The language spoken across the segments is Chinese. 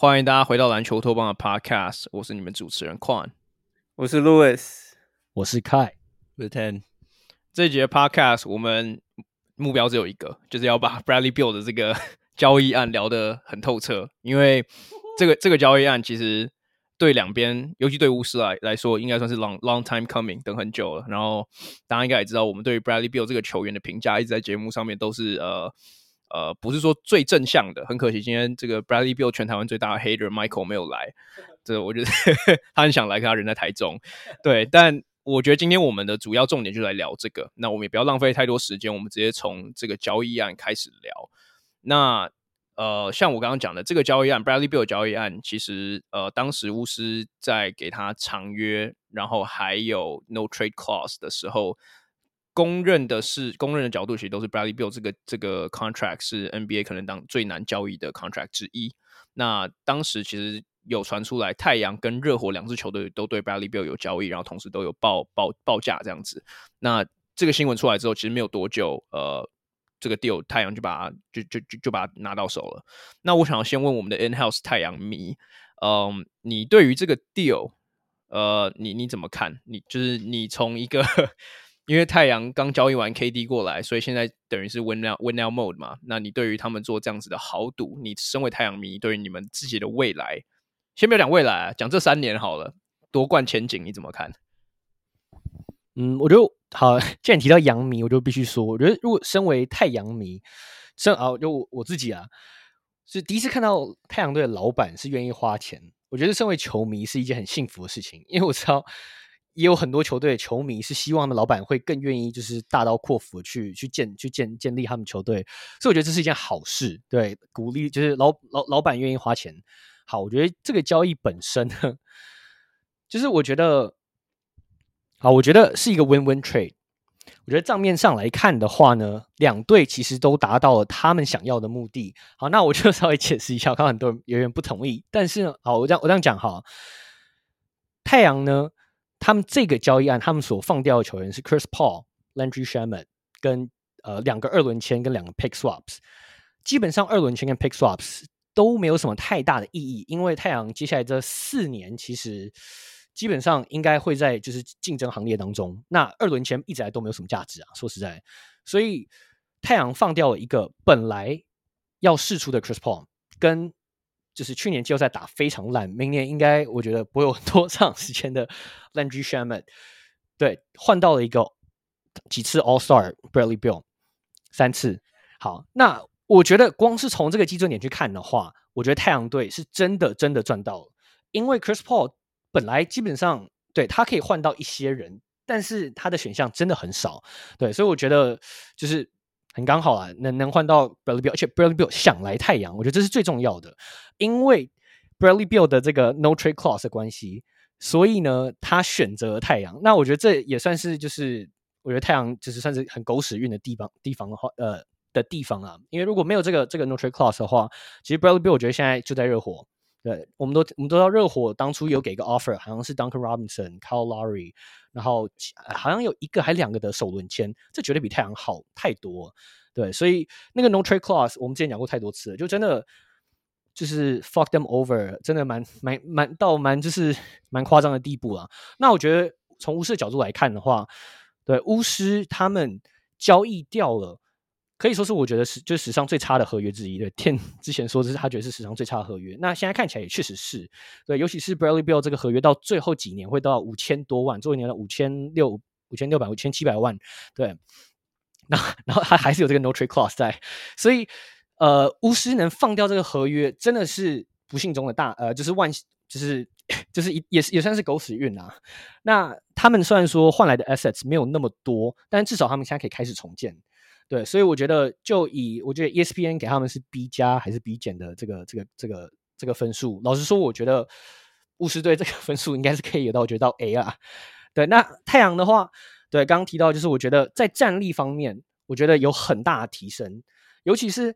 欢迎大家回到篮球托邦的 Podcast，我是你们主持人 Quan，我是 Louis，我是 Kai，我是 Ten。这节 Podcast 我们目标只有一个，就是要把 Bradley Beal 的这个 交易案聊得很透彻，因为这个这个交易案其实对两边，尤其对巫师来来说，应该算是 long long time coming，等很久了。然后大家应该也知道，我们对于 Bradley Beal 这个球员的评价，一直在节目上面都是呃。呃，不是说最正向的，很可惜，今天这个 Bradley Bill 全台湾最大的 hater Michael 没有来，这我觉得他很想来，可他人在台中，对，但我觉得今天我们的主要重点就来聊这个，那我们也不要浪费太多时间，我们直接从这个交易案开始聊。那呃，像我刚刚讲的这个交易案，Bradley Bill 交易案，其实呃，当时巫师在给他长约，然后还有 No Trade Clause 的时候。公认的是，公认的角度其实都是 Bradley Beal 这个这个 contract 是 NBA 可能当最难交易的 contract 之一。那当时其实有传出来，太阳跟热火两支球队都对 Bradley Beal 有交易，然后同时都有报报报价这样子。那这个新闻出来之后，其实没有多久，呃，这个 deal 太阳就把就就就就把它拿到手了。那我想要先问我们的 in-house 太阳迷，嗯、你对于这个 deal，呃，你你怎么看？你就是你从一个。因为太阳刚交易完 KD 过来，所以现在等于是 win now win now mode 嘛。那你对于他们做这样子的豪赌，你身为太阳迷，对于你们自己的未来，先不要讲未来啊，讲这三年好了，夺冠前景你怎么看？嗯，我觉得好，既然提到阳迷，我就必须说，我觉得如果身为太阳迷，身啊，就我，我自己啊，是第一次看到太阳队的老板是愿意花钱，我觉得身为球迷是一件很幸福的事情，因为我知道。也有很多球队的球迷是希望的老板会更愿意，就是大刀阔斧去去建去建建立他们球队，所以我觉得这是一件好事。对，鼓励就是老老老板愿意花钱。好，我觉得这个交易本身，就是我觉得，好，我觉得是一个 win-win trade。我觉得账面上来看的话呢，两队其实都达到了他们想要的目的。好，那我就稍微解释一下，我看很多人有点不同意，但是呢，好，我这样我这样讲哈，太阳呢。他们这个交易案，他们所放掉的球员是 Chris Paul、Landry s h a m a n 跟呃两个二轮签跟两个 pick swaps。基本上二轮签跟 pick swaps 都没有什么太大的意义，因为太阳接下来这四年其实基本上应该会在就是竞争行列当中。那二轮签一直来都没有什么价值啊，说实在，所以太阳放掉了一个本来要试出的 Chris Paul 跟。就是去年季后赛打非常烂，明年应该我觉得不会有多 长时间的 Landry Shamet，对，换到了一个几次 All Star Bradley Beal 三次。好，那我觉得光是从这个基准点去看的话，我觉得太阳队是真的真的赚到了，因为 Chris Paul 本来基本上对他可以换到一些人，但是他的选项真的很少，对，所以我觉得就是。很刚好啊，能能换到 Bradley Beal，而且 Bradley Beal 想来太阳，我觉得这是最重要的，因为 Bradley Beal 的这个 No Trade Clause 的关系，所以呢，他选择太阳。那我觉得这也算是就是，我觉得太阳就是算是很狗屎运的地方地方的话，呃的地方啊，因为如果没有这个这个 No Trade Clause 的话，其实 Bradley Beal 我觉得现在就在热火。对，我们都我们都知道热火当初有给个 offer，好像是 Duncan Robinson、Kyle Lowry，然后好像有一个还两个的首轮签，这绝对比太阳好太多。对，所以那个 No Trade Clause 我们之前讲过太多次了，就真的就是 fuck them over，真的蛮蛮蛮到蛮就是 蛮夸张的地步了。那我觉得从巫师的角度来看的话，对巫师他们交易掉了可以说是我觉得是就是史上最差的合约之一。对，Tim 之前说这是他觉得是史上最差的合约，那现在看起来也确实是对，尤其是 Bradley Bill 这个合约到最后几年会到五千多万，最后一年的五千六五千六百五千七百万，对，那然后他还是有这个 No Trade Clause 在，所以呃，巫师能放掉这个合约真的是不幸中的大呃，就是万就是 就是也也也算是狗屎运啊。那他们虽然说换来的 assets 没有那么多，但至少他们现在可以开始重建。对，所以我觉得，就以我觉得 ESPN 给他们是 B 加还是 B 减的这个这个这个这个分数，老实说，我觉得巫师队这个分数应该是可以有到，我觉得到 A 啊。对，那太阳的话，对，刚刚提到就是我觉得在战力方面，我觉得有很大的提升，尤其是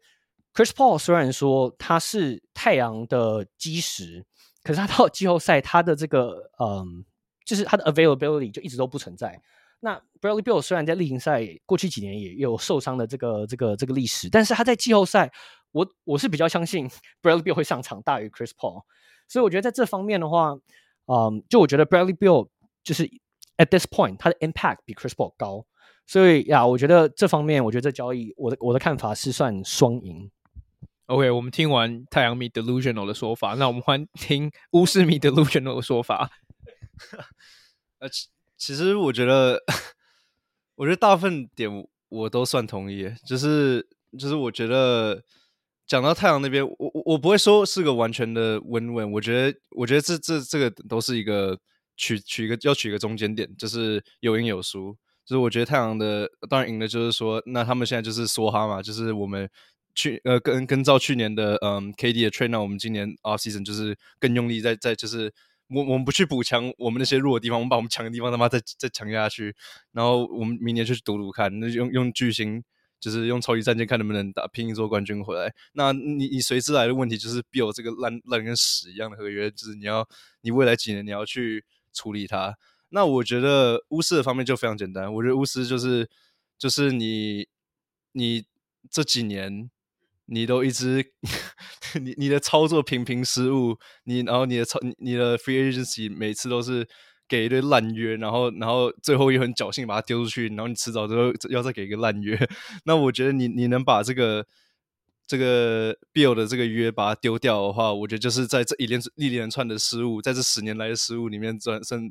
Chris Paul 虽然说他是太阳的基石，可是他到季后赛他的这个嗯，就是他的 availability 就一直都不存在。那 Bradley Beal 虽然在例行赛过去几年也有受伤的这个这个这个历史，但是他在季后赛，我我是比较相信 Bradley Beal 会上场大于 Chris Paul，所以我觉得在这方面的话，嗯，就我觉得 Bradley Beal 就是 at this point 他的 impact 比 Chris Paul 高，所以呀，我觉得这方面，我觉得这交易，我的我的看法是算双赢。OK，我们听完太阳迷 delusional 的说法，那我们换听 巫师迷 delusional 的说法。呃。其实我觉得，我觉得大部分点我都算同意，就是就是我觉得讲到太阳那边，我我我不会说是个完全的 win-win，我觉得我觉得这这这个都是一个取取一个要取一个中间点，就是有赢有输。就是我觉得太阳的当然赢的就是说，那他们现在就是梭哈嘛，就是我们去呃跟跟照去年的嗯 KD 的 trade，那我们今年 off season 就是更用力在在就是。我我们不去补强我们那些弱的地方，我们把我们强的地方他妈再再强下去，然后我们明年就去赌赌看，那用用巨星，就是用超级战舰看能不能打拼一座冠军回来。那你你随之来的问题就是，Beal 这个烂烂跟屎一样的合约，就是你要你未来几年你要去处理它。那我觉得巫师的方面就非常简单，我觉得巫师就是就是你你这几年。你都一直，你你的操作频频失误，你然后你的操你的 free agency 每次都是给一堆烂约，然后然后最后又很侥幸把它丢出去，然后你迟早都要再给一个烂约。那我觉得你你能把这个这个 Beal 的这个约把它丢掉的话，我觉得就是在这一连一连串的失误，在这十年来的失误里面转身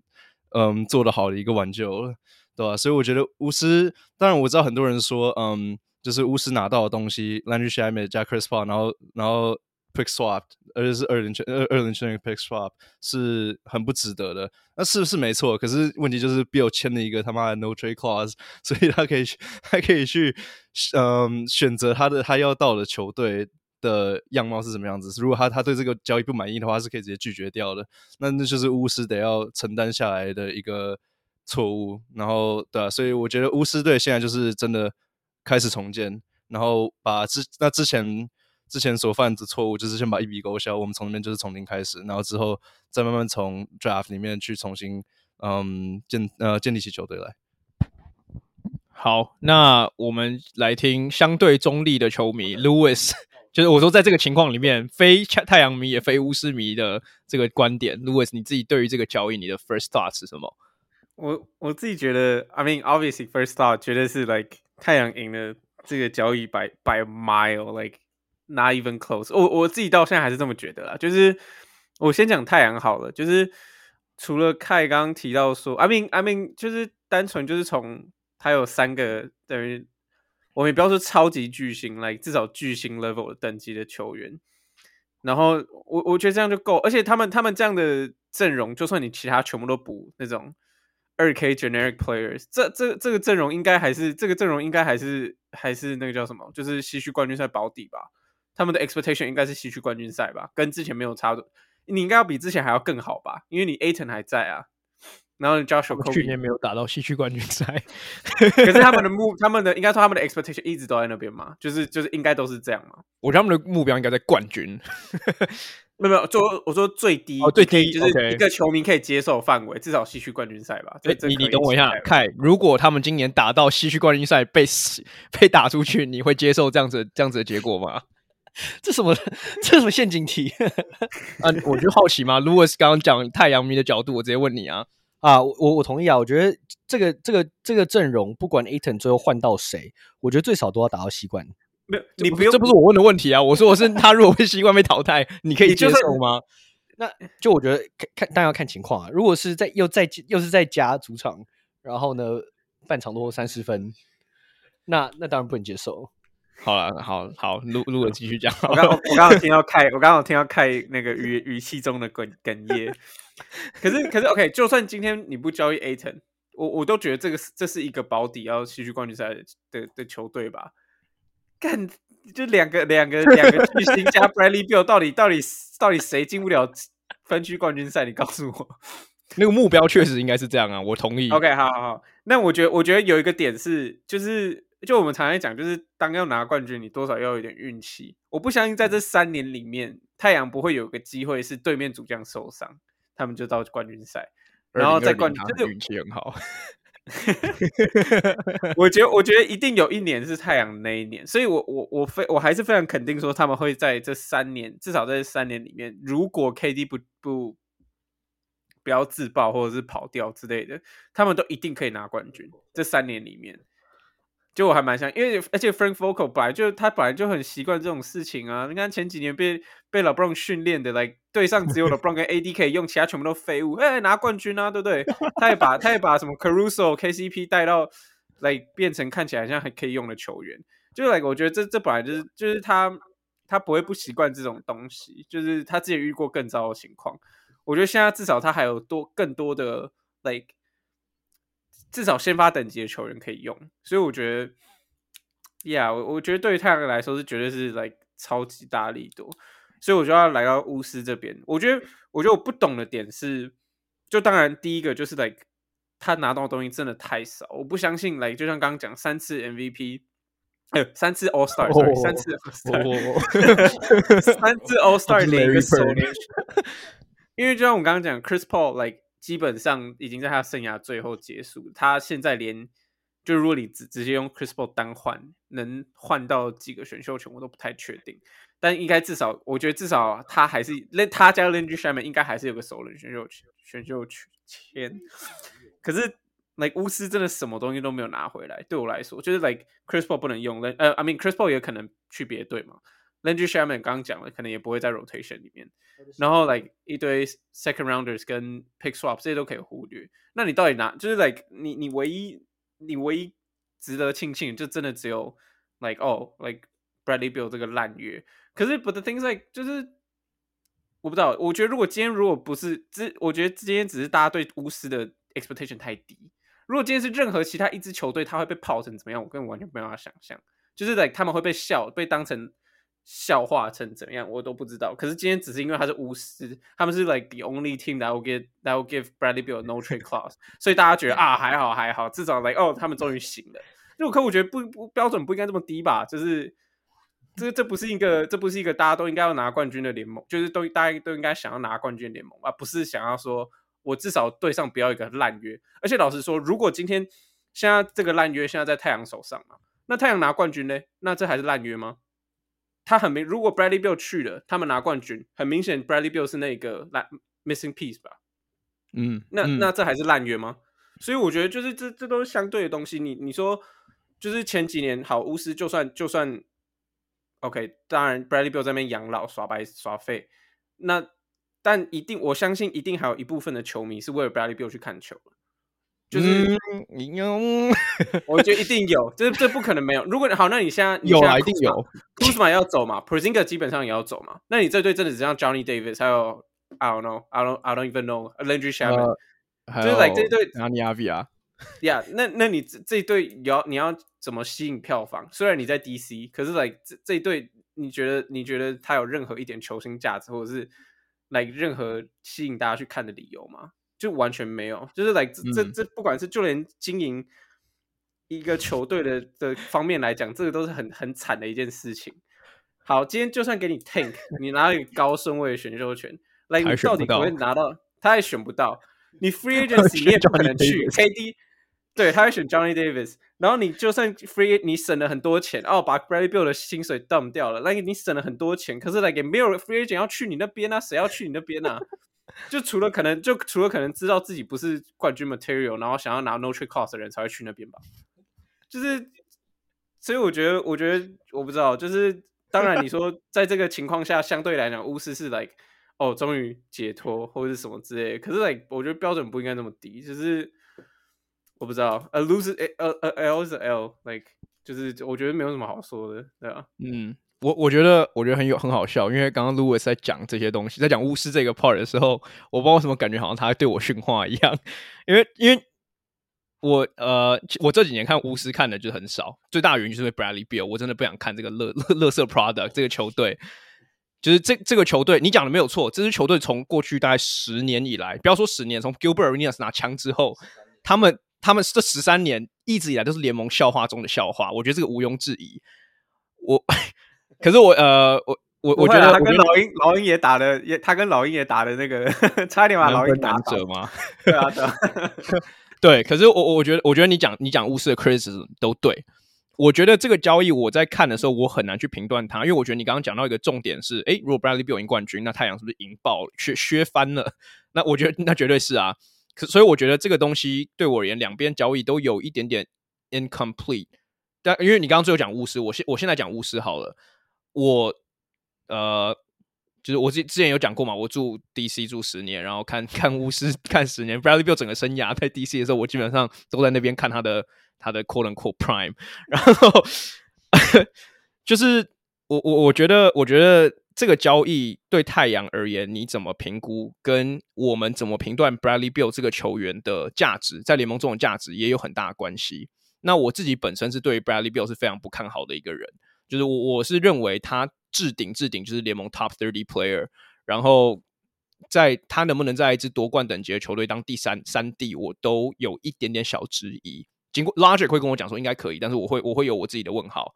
嗯做的好的一个挽救了，对吧？所以我觉得巫师，当然我知道很多人说嗯。就是巫师拿到的东西，Landry Shamet 加 Chris Paul，然后然后 Pick Swap，而且是二轮圈二二轮圈的 Pick Swap 是很不值得的。那是不是没错？可是问题就是 Bill 签了一个他妈的 No Trade Clause，所以他可以他可以去嗯选择他的他要到的球队的样貌是什么样子。如果他他对这个交易不满意的话，是可以直接拒绝掉的。那那就是巫师得要承担下来的一个错误。然后对啊，所以我觉得巫师队现在就是真的。开始重建，然后把之那之前之前所犯的错误，就是先把一笔勾销。我们从那边就是从零开始，然后之后再慢慢从 draft 里面去重新嗯建呃建立起球队来。好，那我们来听相对中立的球迷 Louis，就是我说在这个情况里面，非太阳迷也非巫师迷的这个观点，Louis，你自己对于这个交易，你的 first thought 是什么？我我自己觉得，I mean obviously first thought 绝对是 like。太阳赢了这个交易 by by mile，like not even close。我我自己到现在还是这么觉得啦。就是我先讲太阳好了，就是除了凯刚刚提到说，I mean I mean，就是单纯就是从他有三个等于我们也不要说超级巨星来至少巨星 level 的等级的球员。然后我我觉得这样就够，而且他们他们这样的阵容，就算你其他全部都补那种。二 K generic players，这这这个阵容应该还是这个阵容应该还是还是那个叫什么？就是西区冠军赛保底吧。他们的 expectation 应该是西区冠军赛吧，跟之前没有差的。你应该要比之前还要更好吧？因为你 Ayton 还在啊。然后 Josh Okogie 去年没有打到西区冠军赛，可是他们的 目，他们的应该说他们的 expectation 一直都在那边嘛，就是就是应该都是这样嘛。我觉得他们的目标应该在冠军。没有没有，就我说最低哦，最低就是一个球迷可以接受范围，至少西区冠军赛吧。对，你你等我一下，看，如果他们今年打到西区冠军赛被 被打出去，你会接受这样子这样子的结果吗？这什么 这什么陷阱题？啊，我就好奇嘛。如果是刚刚讲太阳迷的角度，我直接问你啊。啊，我我同意啊，我觉得这个这个这个阵容，不管 Ayton 最后换到谁，我觉得最少都要打到西冠。没有，你不用，这不是我问的问题啊！我说我是 他，如果被习惯被淘汰，你可以接受吗？那就我觉得看看，但要看情况啊。如果是在又在又是在家主场，然后呢，半场落后三十分，那那当然不能接受。好了，好好，录录了继续讲。我刚我刚刚听到 开，我刚刚听到开那个语语气中的哽哽咽。可是可是，OK，就算今天你不交易 Ayton，我我都觉得这个是这是一个保底要继续冠军赛的的，的球队吧？干，就两个两个两个巨星加 Bradley Beal，到底到底到底谁进不了分区冠军赛？你告诉我，那个目标确实应该是这样啊，我同意。OK，好好好，那我觉得我觉得有一个点是，就是。就我们常常讲，就是当要拿冠军，你多少要有点运气。我不相信在这三年里面，太阳不会有个机会是对面主将受伤，他们就到冠军赛，然后在冠军就是运气很好。我觉得，我觉得一定有一年是太阳那一年，所以我我我非我还是非常肯定说，他们会在这三年，至少在这三年里面，如果 KD 不不不要自爆或者是跑掉之类的，他们都一定可以拿冠军。这三年里面。就我还蛮想，因为而且 Frank Vocal 本来就他本来就很习惯这种事情啊。你看前几年被被 LeBron 训练的，来队上只有 LeBron 跟 AD 可以用，其他全部都废物。哎、欸，拿冠军啊，对不对？他也把 他也把什么 Caruso、KCP 带到来变成看起来好像还可以用的球员。就来，我觉得这这本来就是就是他他不会不习惯这种东西，就是他自己遇过更糟的情况。我觉得现在至少他还有多更多的 like。至少先发等级的球员可以用，所以我觉得，Yeah，我我觉得对于太阳来说是绝对是 like 超级大力度，所以我就要来到巫师这边。我觉得，我觉得我不懂的点是，就当然第一个就是 like 他拿到的东西真的太少，我不相信 like 就像刚刚讲三次 MVP，呃，三次 All Star，sorry，三次 All Star，三次 All Star 连一个首轮，因为就像我刚刚讲，Chris Paul like。基本上已经在他生涯最后结束。他现在连，就如果你直直接用 Chris Paul 单换，能换到几个选秀权，我都不太确定。但应该至少，我觉得至少他还是，那他加 Landry Shamet 应该还是有个首轮选秀权选秀权。可是，like 巫师真的什么东西都没有拿回来。对我来说，就是 like Chris Paul 不能用，呃，I mean Chris Paul 也可能去别队嘛。Landry Shaman 刚刚讲了，可能也不会在 rotation 里面。然后 like 一堆 second rounders 跟 pick swap 这些都可以忽略。那你到底拿就是 like 你你唯一你唯一值得庆幸就真的只有 like 哦 like Bradley Bill 这个烂约。可是 but the things like 就是我不知道，我觉得如果今天如果不是只我觉得今天只是大家对巫师的 expectation 太低。如果今天是任何其他一支球队，他会被泡成怎么样？我根本完全没办法想象。就是 like 他们会被笑，被当成。笑话成怎样，我都不知道。可是今天只是因为他是巫师，他们是 like the only team that will give that will give Bradley Beal a no trade clause，所以大家觉得啊还好还好，至少 like 哦他们终于醒了。因为可我觉得不不标准不应该这么低吧？就是这这不是一个这不是一个大家都应该要拿冠军的联盟，就是都大家都应该想要拿冠军联盟，而不是想要说我至少队上不要一个烂约。而且老实说，如果今天现在这个烂约现在在太阳手上嘛，那太阳拿冠军呢？那这还是烂约吗？他很明，如果 Bradley Bill 去了，他们拿冠军，很明显 Bradley Bill 是那个烂 missing piece 吧？嗯，那、嗯、那这还是烂约吗？所以我觉得就是这这都是相对的东西。你你说就是前几年好，巫师就算就算 OK，当然 Bradley Bill 在那边养老耍白耍废，那但一定我相信一定还有一部分的球迷是为了 Bradley Bill 去看球。就是，嗯、我觉得一定有，这这不可能没有。如果好，那你现在有啊，一定有。Kuzma 要走嘛，Porzingis 基本上也要走嘛。那你这队真的只像 Johnny Davis，还有 I don't know，I don't I don't even know，Landry Shamet，就是 like 这队 Deni Avdija 呀，那那你这这队要你要怎么吸引票房？虽然你在 DC，可是 like 这这队你觉得你觉得他有任何一点球星价值，或者是 like 任何吸引大家去看的理由吗？就完全没有，就是来、like, 这这这，不管是就连经营一个球队的的方面来讲，这个都是很很惨的一件事情。好，今天就算给你 tank，你拿一个高顺位的选秀权，来、like, 你到底不会拿到？他也选不到。你 free agency 你也不可能去 KD，对，他会选 Johnny Davis。然后你就算 free，你省了很多钱，哦，把 Bradley b i l l 的薪水 dump 掉了，那、你省了很多钱，可是来、like, 也没有 free agent 要去你那边啊，谁要去你那边啊？就除了可能，就除了可能知道自己不是冠军 material，然后想要拿 no trade clause 的人才会去那边吧。就是，所以我觉得，我觉得我不知道，就是当然你说 在这个情况下，相对来讲，巫师是 like 哦，终于解脱或者是什么之类的。可是 like 我觉得标准不应该那么低，就是我不知道，a lose a a a L is a L，like 就是我觉得没有什么好说的，对吧？嗯。我我觉得我觉得很有很好笑，因为刚刚 Louis 在讲这些东西，在讲巫师这个 part 的时候，我不知道为什么感觉好像他对我训话一样，因为因为我呃我这几年看巫师看的就很少，最大的原因就是因为 Bradley Beal，我真的不想看这个乐乐乐色 product 这个球队，就是这这个球队，你讲的没有错，这支球队从过去大概十年以来，不要说十年，从 Gilbert Arenas 拿枪之后，他们他们这十三年一直以来都是联盟笑话中的笑话，我觉得这个毋庸置疑，我。可是我呃我我我觉得他跟老鹰老鹰也打的也他跟老鹰也打的那个差点把老鹰打折吗？对啊对啊 对。可是我我觉得我觉得你讲你讲巫师的 criticism 都对。我觉得这个交易我在看的时候我很难去评断它，因为我觉得你刚刚讲到一个重点是，诶，如果 Bradley Beal 赢冠军，那太阳是不是赢爆了，削削翻了？那我觉得那绝对是啊。可所以我觉得这个东西对我而言，两边交易都有一点点 incomplete。但因为你刚刚最后讲巫师，我现我现在讲巫师好了。我呃，就是我之之前有讲过嘛，我住 DC 住十年，然后看 看巫师看十年，Bradley Beal 整个生涯在 DC 的时候，我基本上都在那边看他的他的 quote unquote prime，然后 就是我我我觉得我觉得这个交易对太阳而言，你怎么评估，跟我们怎么评断 Bradley Beal 这个球员的价值，在联盟中的价值也有很大的关系。那我自己本身是对于 Bradley Beal 是非常不看好的一个人。就是我我是认为他置顶置顶就是联盟 top thirty player，然后在他能不能在一支夺冠等级的球队当第三三 D，我都有一点点小质疑。经过 Logic 会跟我讲说应该可以，但是我会我会有我自己的问号。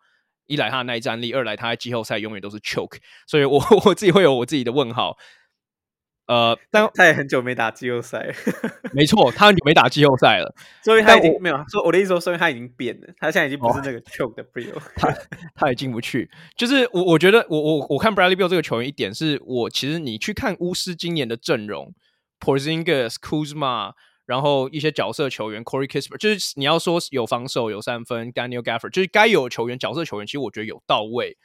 一来他的耐战力，二来他在季后赛永远都是 choke，所以我 我自己会有我自己的问号。呃，但他也很久没打季后赛，没错，他很久没打季后赛了，所以他已经没有说我的意思说，说明他已经变了，他现在已经不是那个 choke 的哦、他他也进不去。就是我我觉得我我我看 Bradley Beal 这个球员一点是我其实你去看巫师今年的阵容，Porzingis、Kuzma，然后一些角色球员 Corey Kispert，就是你要说有防守有三分，Daniel Gafford，就是该有的球员角色球员，其实我觉得有到位。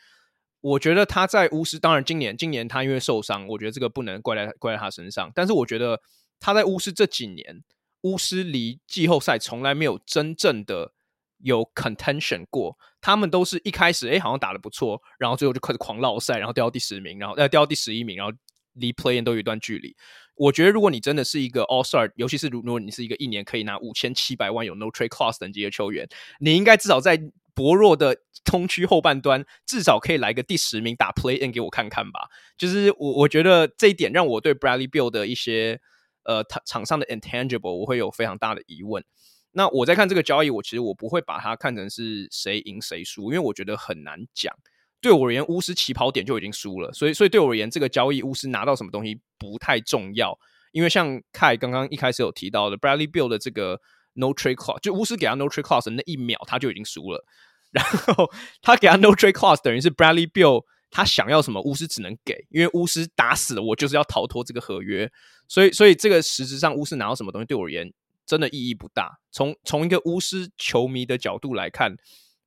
我觉得他在巫师，当然今年今年他因为受伤，我觉得这个不能怪在怪在他身上。但是我觉得他在巫师这几年，巫师离季后赛从来没有真正的有 contention 过。他们都是一开始哎好像打得不错，然后最后就开始狂落赛，然后掉到第十名，然后呃掉到第十一名，然后离 play-in 都有一段距离。我觉得如果你真的是一个 All Star，尤其是如如果你是一个一年可以拿五千七百万有 No Trade Clause 等级的球员，你应该至少在薄弱的东区后半端，至少可以来个第十名打 Play In 给我看看吧。就是我我觉得这一点让我对 Bradley Bill 的一些呃场场上的 intangible 我会有非常大的疑问。那我在看这个交易，我其实我不会把它看成是谁赢谁输，因为我觉得很难讲。对我而言，巫师起跑点就已经输了，所以所以对我而言，这个交易巫师拿到什么东西不太重要。因为像 Kai 刚刚一开始有提到的 Bradley Bill 的这个。No trade clause，就巫师给他 No trade clause 那一秒，他就已经输了。然后他给他 No trade clause，等于是 Bradley Beal 他想要什么，巫师只能给，因为巫师打死了我就是要逃脱这个合约。所以，所以这个实质上巫师拿到什么东西，对我而言真的意义不大。从从一个巫师球迷的角度来看，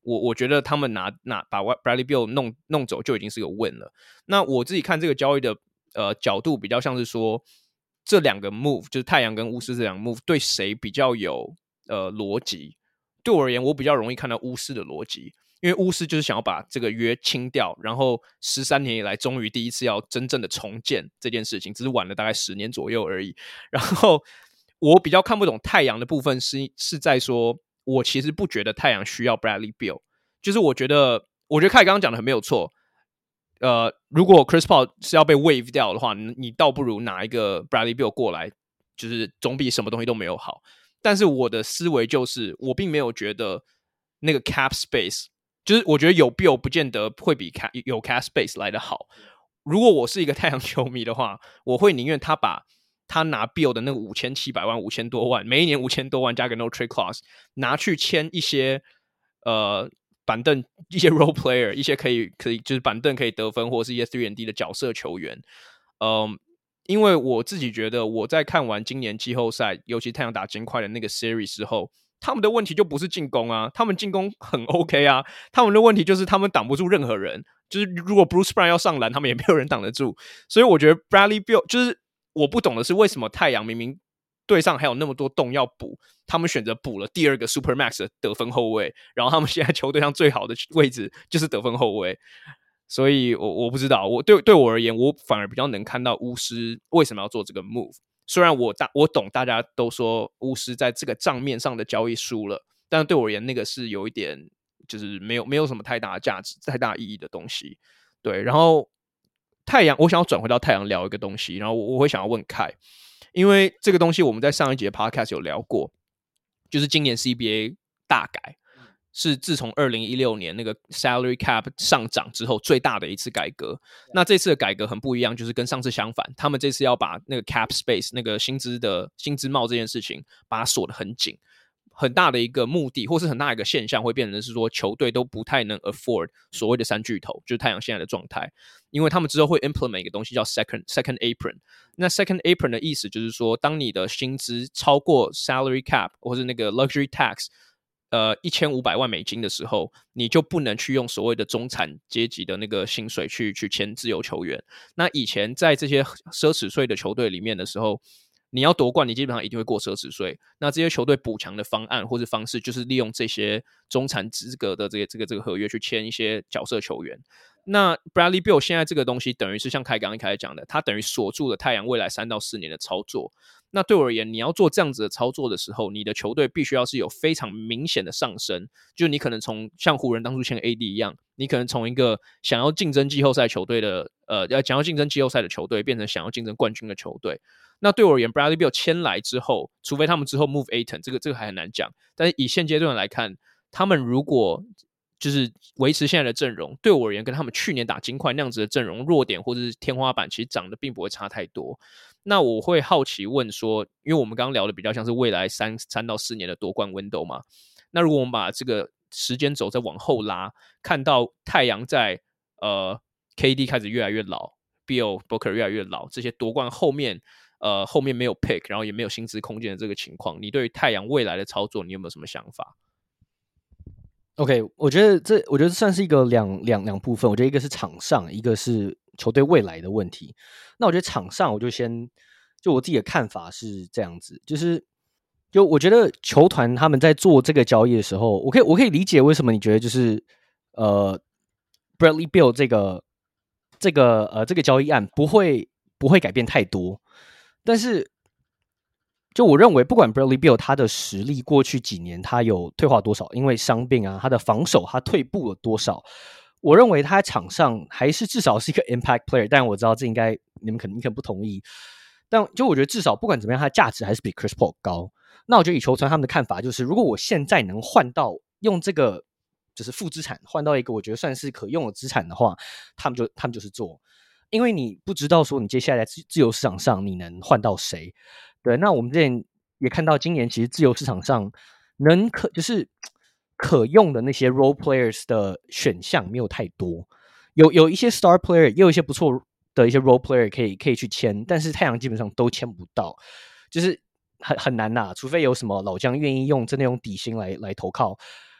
我我觉得他们拿拿把 Bradley Beal 弄弄走就已经是个 win 了。那我自己看这个交易的呃角度，比较像是说。这两个 move 就是太阳跟巫师这两个 move 对谁比较有呃逻辑？对我而言，我比较容易看到巫师的逻辑，因为巫师就是想要把这个约清掉，然后十三年以来终于第一次要真正的重建这件事情，只是晚了大概十年左右而已。然后我比较看不懂太阳的部分是是在说，我其实不觉得太阳需要 Bradley Bill，就是我觉得我觉得凯刚刚讲的很没有错。呃，如果 Chris Paul 是要被 wave 掉的话，你你倒不如拿一个 Bradley Beal 过来，就是总比什么东西都没有好。但是我的思维就是，我并没有觉得那个 cap space，就是我觉得有 Beal 不见得会比有 cap space 来得好。如果我是一个太阳球迷的话，我会宁愿他把他拿 Beal 的那个五千七百万、五千多万，每一年五千多万加个 no trade clause，拿去签一些呃。板凳 一些 role player，一些可以可以就是板凳可以得分，或者是一些 three and D 的角色球员，嗯，因为我自己觉得，我在看完今年季后赛，尤其太阳打金块的那个 series 之后，他们的问题就不是进攻啊，他们进攻很 OK 啊，他们的问题就是他们挡不住任何人，就是如果 Bruce Brown 要上篮，他们也没有人挡得住。所以我觉得 Bradley Beal 就是我不懂的是，为什么太阳明明队上还有那么多洞要补，他们选择补了第二个 Supermax 的得分后卫，然后他们现在球队上最好的位置就是得分后卫。所以我，我不知道，我对对我而言，我反而比较能看到巫师为什么要做这个 move。虽然我大我懂，大家都说巫师在这个账面上的交易输了，但对我而言，那个是有一点就是没有没有什么太大的价值、太大意义的东西。对，然后太阳，我想要转回到太阳聊一个东西，然后我我会想要问凯，因为这个东西我们在上一节 podcast 有聊过，就是今年 CBA 大改。是自从二零一六年那个 salary cap 上涨之后最大的一次改革。那这次的改革很不一样，就是跟上次相反，他们这次要把那个 cap space 那个薪资的薪资帽这件事情把它锁得很紧。很大的一个目的，或是很大一个现象，会变成是说球队都不太能 afford 所谓的三巨头，就是太阳现在的状态，因为他们之后会 implement 一个东西叫 second second apron。那 second apron 的意思就是说，当你的薪资超过 salary cap 或是那个 luxury tax。呃，一千五百万美金的时候，你就不能去用所谓的中产阶级的那个薪水去去签自由球员。那以前在这些奢侈税的球队里面的时候，你要夺冠，你基本上一定会过奢侈税。那这些球队补强的方案或是方式，就是利用这些中产资格的这个这个这个合约去签一些角色球员。那 Bradley Bill 现在这个东西，等于是像凯刚一开始讲的，他等于锁住了太阳未来三到四年的操作。那对我而言，你要做这样子的操作的时候，你的球队必须要是有非常明显的上升。就你可能从像湖人当初签 AD 一样，你可能从一个想要竞争季后赛球队的，呃，要想要竞争季后赛的球队，变成想要竞争冠军的球队。那对我而言，Bradley Beal 签来之后，除非他们之后 move Aton，这个这个还很难讲。但是以现阶段来看，他们如果就是维持现在的阵容，对我而言，跟他们去年打金块那样子的阵容弱点或者是天花板，其实长得并不会差太多。那我会好奇问说，因为我们刚刚聊的比较像是未来三三到四年的夺冠 window 嘛，那如果我们把这个时间轴再往后拉，看到太阳在呃 KD 开始越来越老，Bill Booker 越来越老，这些夺冠后面呃后面没有 pick，然后也没有薪资空间的这个情况，你对于太阳未来的操作，你有没有什么想法？OK，我觉得这我觉得算是一个两两两部分，我觉得一个是场上，一个是。球队未来的问题，那我觉得场上我就先就我自己的看法是这样子，就是就我觉得球团他们在做这个交易的时候，我可以我可以理解为什么你觉得就是呃，Bradley Beal 这个这个呃这个交易案不会不会改变太多，但是就我认为不管 Bradley Beal 他的实力过去几年他有退化多少，因为伤病啊，他的防守他退步了多少。我认为他场上还是至少是一个 impact player，但我知道这应该你们可能你可能不同意。但就我觉得至少不管怎么样，他的价值还是比 Chris Paul 高。那我觉得以球团他们的看法就是，如果我现在能换到用这个就是负资产换到一个我觉得算是可用的资产的话，他们就他们就是做，因为你不知道说你接下来自自由市场上你能换到谁。对，那我们之前也看到今年其实自由市场上能可就是。可用的那些 role players 的选项没有太多，有有一些 star player，也有一些不错的一些 role player 可以可以去签，但是太阳基本上都签不到，就是很很难呐，除非有什么老将愿意用真的用底薪来来投靠，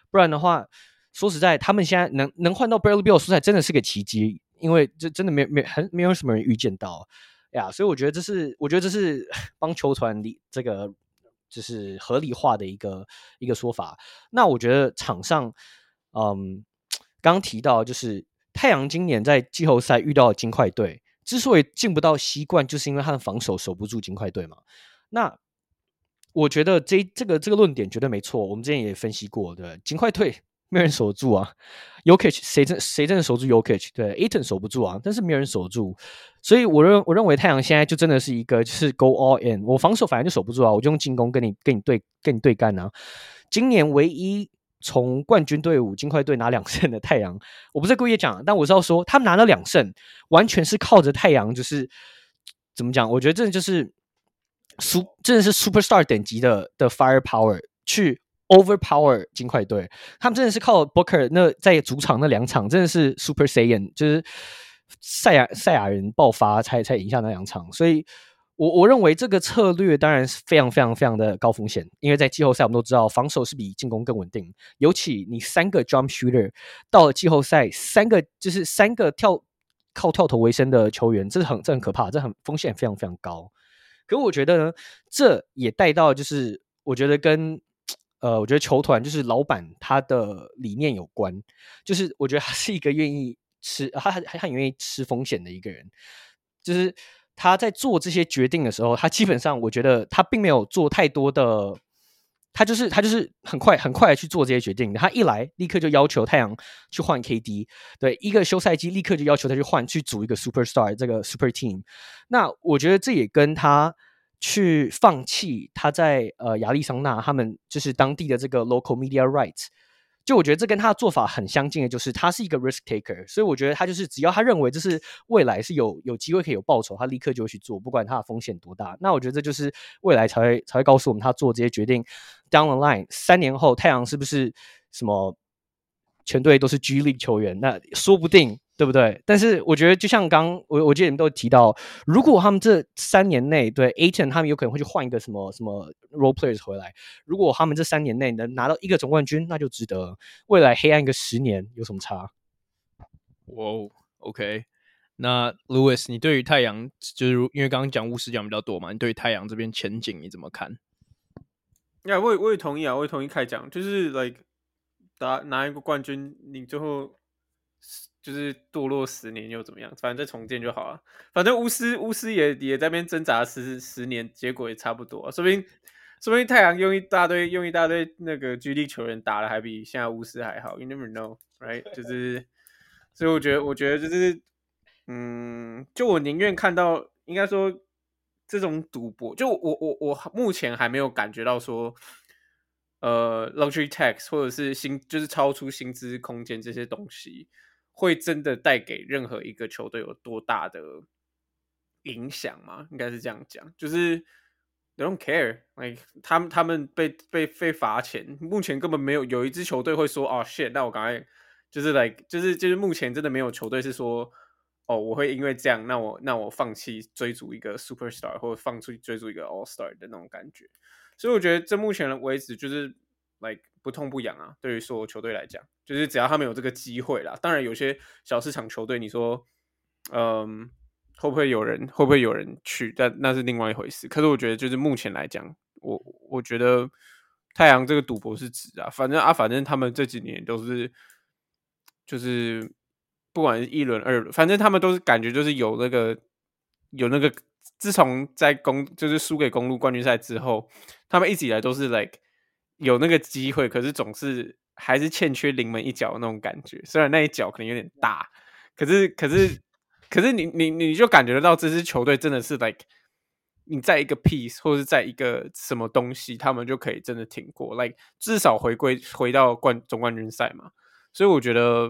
不然的话，说实在，他们现在能能换到 Bradley Beal，说实在真的是个奇迹，因为这真的没没很没有什么人预见到呀，所以我觉得这是我觉得这是 帮球团里这个。就是合理化的一个一个说法。那我觉得场上，嗯，刚提到就是太阳今年在季后赛遇到金块队，之所以进不到西冠，就是因为他的防守守不住金块队嘛。那我觉得这这个这个论点绝对没错。我们之前也分析过，对，金块队。没人守住啊，Jokic 谁真谁真的守住 Jokic？对，Aton 守不住啊，但是没有人守住，所以我认我认为太阳现在就真的是一个就是 go all in，我防守反正就守不住啊，我就用进攻跟你跟你对跟你对干啊。今年唯一从冠军队伍金块队拿两胜的太阳，我不是故意讲，但我是要说他们拿了两胜，完全是靠着太阳，就是怎么讲？我觉得这就是苏真的是 superstar 等级的的 firepower 去。Overpower 金块队，他们真的是靠 Booker 那在主场那两场真的是 Super Saiyan，就是赛亚赛亚人爆发才才赢下那两场，所以我我认为这个策略当然是非常非常非常的高风险，因为在季后赛我们都知道防守是比进攻更稳定，尤其你三个 jump shooter 到了季后赛，三个就是三个跳靠跳投为生的球员，这是很这很可怕，这很风险非常非常高。可我觉得呢，这也带到就是我觉得跟。呃，我觉得球团就是老板他的理念有关，就是我觉得他是一个愿意吃，他还很愿意吃风险的一个人。就是他在做这些决定的时候，他基本上我觉得他并没有做太多的，他就是他就是很快很快去做这些决定。他一来立刻就要求太阳去换 KD，对，一个休赛季立刻就要求他去换去组一个 Superstar 这个 Super Team。那我觉得这也跟他。去放弃他在呃亚利桑那，他们就是当地的这个 local media rights，就我觉得这跟他的做法很相近的，就是他是一个 risk taker，所以我觉得他就是只要他认为这是未来是有有机会可以有报酬，他立刻就会去做，不管他的风险多大。那我觉得这就是未来才会才会告诉我们他做这些决定。Down the line，三年后太阳是不是什么全队都是 G League 球员？那说不定。对不对？但是我觉得，就像刚我我记得你们都提到，如果他们这三年内对 Ayton 他们有可能会去换一个什么什么 role players 回来。如果他们这三年内能拿到一个总冠军，那就值得。未来黑暗一个十年有什么差？哇、wow，OK。那 Louis，你对于太阳，就是因为刚刚讲巫师讲比较多嘛，你对于太阳这边前景你怎么看？呀、yeah，我也我也同意啊，我也同意开讲，就是 like 拿拿一个冠军，你最后。就是堕落十年又怎么样？反正再重建就好了。反正巫师巫师也也在那边挣扎十十年，结果也差不多。说不定说不定太阳用一大堆用一大堆那个 G League 球员打的还比现在巫师还好。You never know, right？就 是，所以我觉得我觉得就是，嗯，就我宁愿看到，应该说这种赌博，就我我我目前还没有感觉到说，呃，luxury tax 或者是薪就是超出薪资空间这些东西。会真的带给任何一个球队有多大的影响吗？应该是这样讲，就是 don't care，哎他们他们被被被罚钱，目前根本没有有一支球队会说哦 shit，那我赶快就是 like 就是就是目前真的没有球队是说哦我会因为这样，那我那我放弃追逐一个 superstar 或者放弃追逐一个 all star 的那种感觉，所以我觉得这目前为止就是 like。不痛不痒啊！对于所有球队来讲，就是只要他们有这个机会啦。当然，有些小市场球队，你说，嗯，会不会有人会不会有人去？但那是另外一回事。可是我觉得，就是目前来讲，我我觉得太阳这个赌博是值啊。反正啊，反正他们这几年都是，就是不管是一轮二轮，反正他们都是感觉就是有那个有那个。自从在公就是输给公路冠军赛之后，他们一直以来都是 like。有那个机会，可是总是还是欠缺临门一脚的那种感觉。虽然那一脚可能有点大，可是可是可是你你你就感觉得到这支球队真的是 like 你在一个 piece 或者是在一个什么东西，他们就可以真的挺过，like 至少回归回到冠总冠军赛嘛。所以我觉得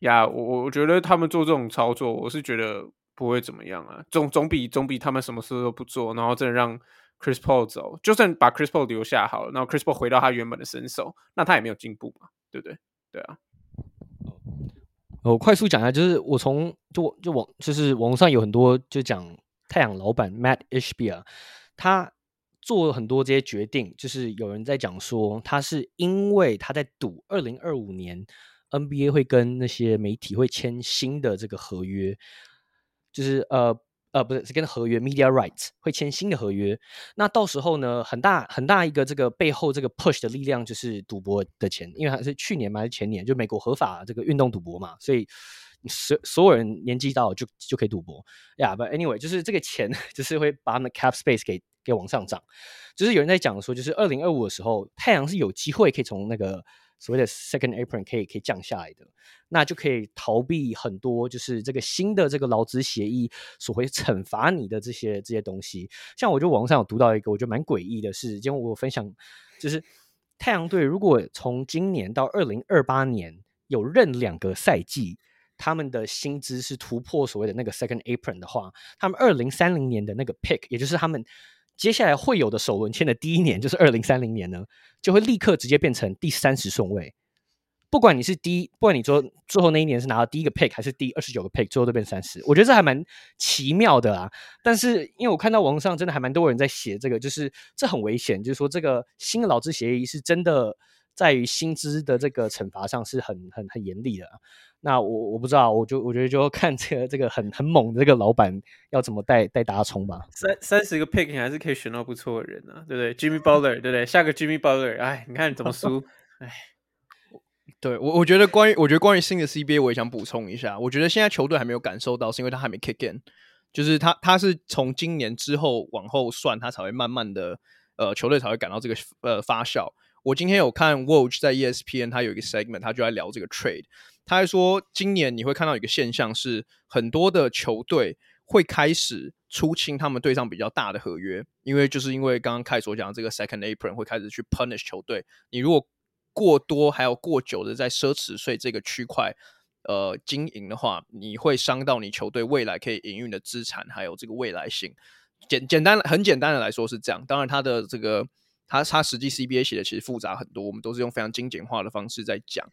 呀，我我觉得他们做这种操作，我是觉得不会怎么样啊，总总比总比他们什么事都不做，然后真的让。Chris Paul 走，就算把 Chris Paul 留下好了，然后 Chris Paul 回到他原本的身手，那他也没有进步嘛，对不对？对啊。我快速讲一下，就是我从就就网就是网上有很多就讲太阳老板 Matt Ishbia，他做了很多这些决定，就是有人在讲说他是因为他在赌二零二五年 NBA 会跟那些媒体会签新的这个合约，就是呃。呃，不是，是跟合约 media rights 会签新的合约。那到时候呢，很大很大一个这个背后这个 push 的力量就是赌博的钱，因为还是去年嘛还是前年，就美国合法这个运动赌博嘛，所以所所有人年纪到就就可以赌博呀。Yeah, but anyway，就是这个钱 就是会把他们 cap space 给给往上涨。就是有人在讲说，就是二零二五的时候，太阳是有机会可以从那个。所谓的 second apron 可以可以降下来的，那就可以逃避很多，就是这个新的这个劳资协议所会惩罚你的这些这些东西。像我就网上有读到一个，我觉得蛮诡异的是，今天我分享就是太阳队如果从今年到二零二八年有任两个赛季，他们的薪资是突破所谓的那个 second apron 的话，他们二零三零年的那个 pick，也就是他们。接下来会有的首轮签的第一年就是二零三零年呢，就会立刻直接变成第三十顺位。不管你是第一，不管你说最后那一年是拿到第一个 pick 还是第二十九个 pick，最后都变三十，我觉得这还蛮奇妙的啊。但是因为我看到网上真的还蛮多人在写这个，就是这很危险，就是说这个新的劳资协议是真的在于薪资的这个惩罚上是很很很严厉的。那我我不知道，我就我觉得就 看这个这个很很猛的这个老板要怎么带带大家冲吧。三三十个 pick 你还是可以选到不错的人啊，对不对？Jimmy Butler，对不对？下个 Jimmy Butler，哎，你看怎么输？哎，对我我觉得关于我觉得关于新的 CBA 我也想补充一下，我觉得现在球队还没有感受到，是因为他还没 kick in，就是他他是从今年之后往后算，他才会慢慢的呃球队才会感到这个呃发酵。我今天有看 Woj 在 ESPN，他有一个 segment，他就在聊这个 trade。他还说，今年你会看到一个现象是，很多的球队会开始出清他们队上比较大的合约，因为就是因为刚刚凯所讲的这个 second apron 会开始去 punish 球队。你如果过多还有过久的在奢侈税这个区块呃经营的话，你会伤到你球队未来可以营运的资产还有这个未来性。简简单很简单的来说是这样，当然他的这个它它实际 CBA 写的其实复杂很多，我们都是用非常精简化的方式在讲。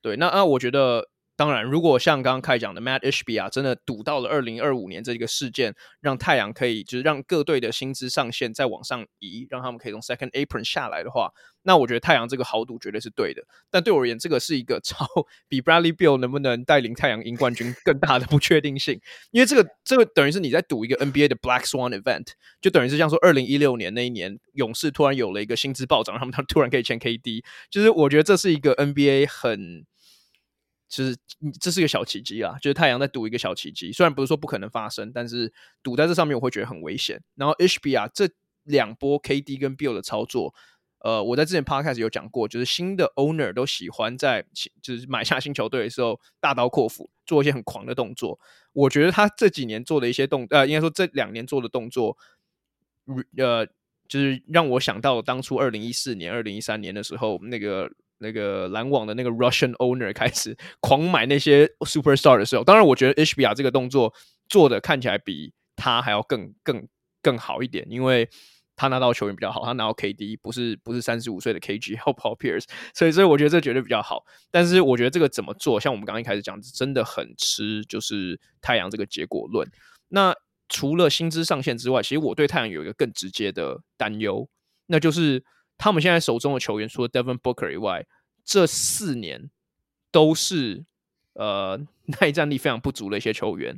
对，那那我觉得，当然，如果像刚刚开讲的 Matt HBR 真的赌到了二零二五年这个事件，让太阳可以就是让各队的薪资上限再往上移，让他们可以从 Second Apron 下来的话，那我觉得太阳这个豪赌绝对是对的。但对我而言，这个是一个 超比 Bradley Beal 能不能带领太阳赢冠军更大的不确定性，因为这个这个等于是你在赌一个 NBA 的 Black Swan Event，就等于是像说二零一六年那一年勇士突然有了一个薪资暴涨，他们突然可以签 KD，就是我觉得这是一个 NBA 很。其实这是一个小奇迹啊，就是太阳在赌一个小奇迹，虽然不是说不可能发生，但是赌在这上面我会觉得很危险。然后 HBR 这两波 KD 跟 Beal 的操作，呃，我在之前 Podcast 有讲过，就是新的 Owner 都喜欢在就是买下新球队的时候大刀阔斧做一些很狂的动作。我觉得他这几年做的一些动，呃，应该说这两年做的动作，呃，就是让我想到当初二零一四年、二零一三年的时候那个。那个篮网的那个 Russian owner 开始 狂买那些 superstar 的时候，当然我觉得 HBR 这个动作做的看起来比他还要更更更好一点，因为他拿到球员比较好，他拿到 KD 不是不是三十五岁的 KG 或 Paul Pierce，所以所以我觉得这绝对比较好。但是我觉得这个怎么做，像我们刚刚一开始讲，真的很吃就是太阳这个结果论。那除了薪资上限之外，其实我对太阳有一个更直接的担忧，那就是。他们现在手中的球员，除了 Devin Booker 以外，这四年都是呃 耐战力非常不足的一些球员。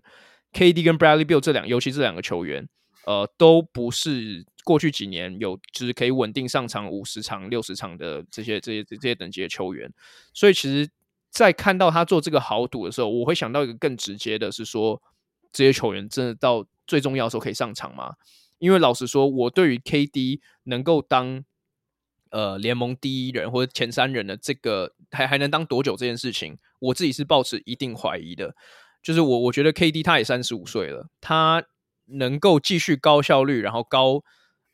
KD 跟 Bradley Beal 这两，尤其这两个球员，呃，都不是过去几年有就是可以稳定上场五十场、六十场的这些这些这些等级的球员。所以，其实，在看到他做这个豪赌的时候，我会想到一个更直接的是说，这些球员真的到最重要的时候可以上场吗？因为老实说，我对于 KD 能够当呃，联盟第一人或者前三人的这个还还能当多久这件事情，我自己是抱持一定怀疑的。就是我我觉得 KD 他也三十五岁了，他能够继续高效率，然后高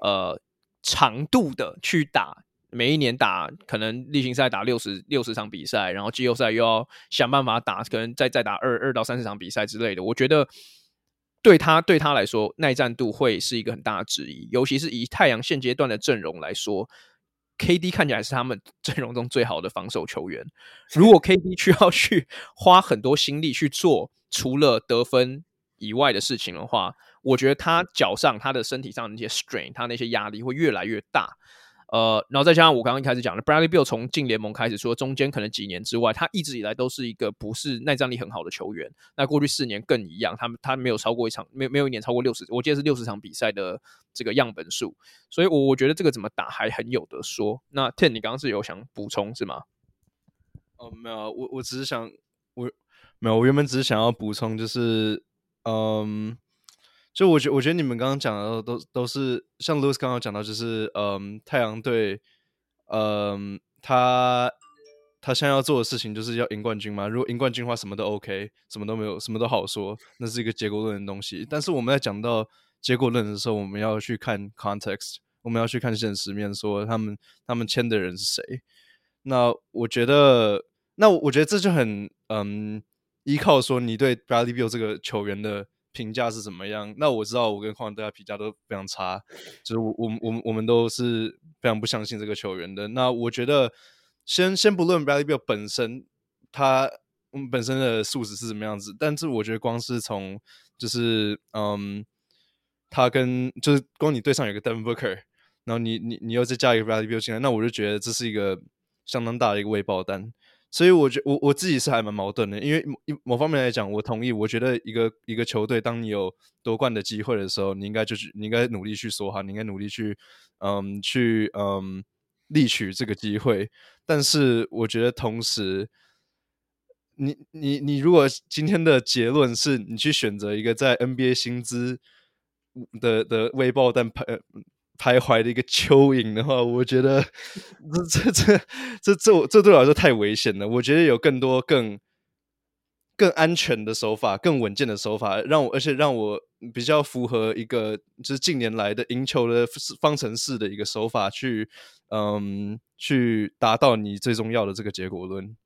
呃长度的去打，每一年打可能例行赛打六十六十场比赛，然后季后赛又要想办法打，可能再再打二二到三十场比赛之类的。我觉得对他对他来说，耐战度会是一个很大的质疑，尤其是以太阳现阶段的阵容来说。KD 看起来是他们 阵容中最好的防守球员。如果 KD 需要去花很多心力去做除了得分以外的事情的话，我觉得他脚上、他的身体上的那些 strain，他那些压力会越来越大。呃，然后再加上我刚刚一开始讲的，Bradley Beal 从进联盟开始，除了中间可能几年之外，他一直以来都是一个不是耐战力很好的球员。那过去四年更一样，他他没有超过一场，没没有一年超过六十，我记得是六十场比赛的这个样本数。所以，我我觉得这个怎么打还很有得说。那 Ten，你刚刚是有想补充是吗？哦，没有，我我只是想，我没有，我原本只是想要补充，就是嗯。就我觉，我觉得你们刚刚讲的都都是像 Louis 刚刚讲到，就是嗯，太阳队，嗯，他他现在要做的事情就是要赢冠军嘛。如果赢冠军的话，什么都 OK，什么都没有，什么都好说，那是一个结果论的东西。但是我们在讲到结果论的时候，我们要去看 context，我们要去看现实面，说他们他们签的人是谁。那我觉得，那我觉得这就很嗯，依靠说你对 Bradley Beal 这个球员的。评价是怎么样？那我知道我跟矿大家评价都非常差，就是我我们我们我们都是非常不相信这个球员的。那我觉得先先不论 Bradley Beal 本身他本身的素质是什么样子，但是我觉得光是从就是嗯，他跟就是光你队上有个 Devin Booker，然后你你你又再加一个 Bradley Beal 进来，那我就觉得这是一个相当大的一个未爆单。所以我觉我我自己是还蛮矛盾的，因为某某方面来讲，我同意，我觉得一个一个球队，当你有夺冠的机会的时候，你应该就是你应该努力去说哈，你应该努力去嗯去嗯力取这个机会。但是我觉得同时，你你你如果今天的结论是你去选择一个在 NBA 薪资的的未爆弹排。徘徊的一个蚯蚓的话，我觉得 这这这这这这对我来说太危险了。我觉得有更多更更安全的手法，更稳健的手法，让我而且让我比较符合一个就是近年来的赢球的方程式的一个手法去嗯去达到你最重要的这个结果论。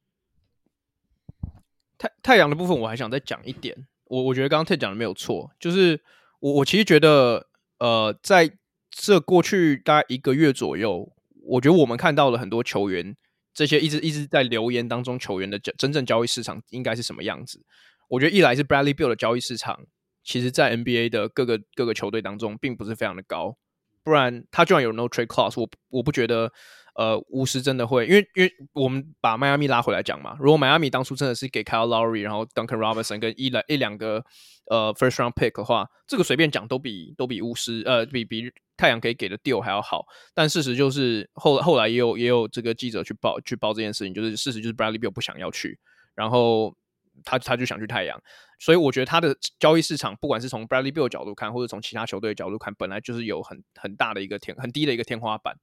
太太阳的部分我还想再讲一点，我我觉得刚刚泰讲的没有错，就是我我其实觉得呃在。这过去大概一个月左右，我觉得我们看到了很多球员，这些一直一直在留言当中，球员的真正交易市场应该是什么样子？我觉得一来是 Bradley b i l l 的交易市场，其实在 NBA 的各个各个球队当中，并不是非常的高，不然他居然有 No Trade Clause，我我不觉得。呃，巫师真的会，因为因为我们把迈阿密拉回来讲嘛，如果迈阿密当初真的是给 Kyle Lowry，然后 Duncan Robinson 跟一来一两个呃 First Round Pick 的话，这个随便讲都比都比巫师呃比比太阳可以给的 deal 还要好。但事实就是后后来也有也有这个记者去报去报这件事情，就是事实就是 Bradley Beal 不想要去，然后他他就想去太阳，所以我觉得他的交易市场，不管是从 Bradley Beal 角度看，或者从其他球队的角度看，本来就是有很很大的一个天很低的一个天花板。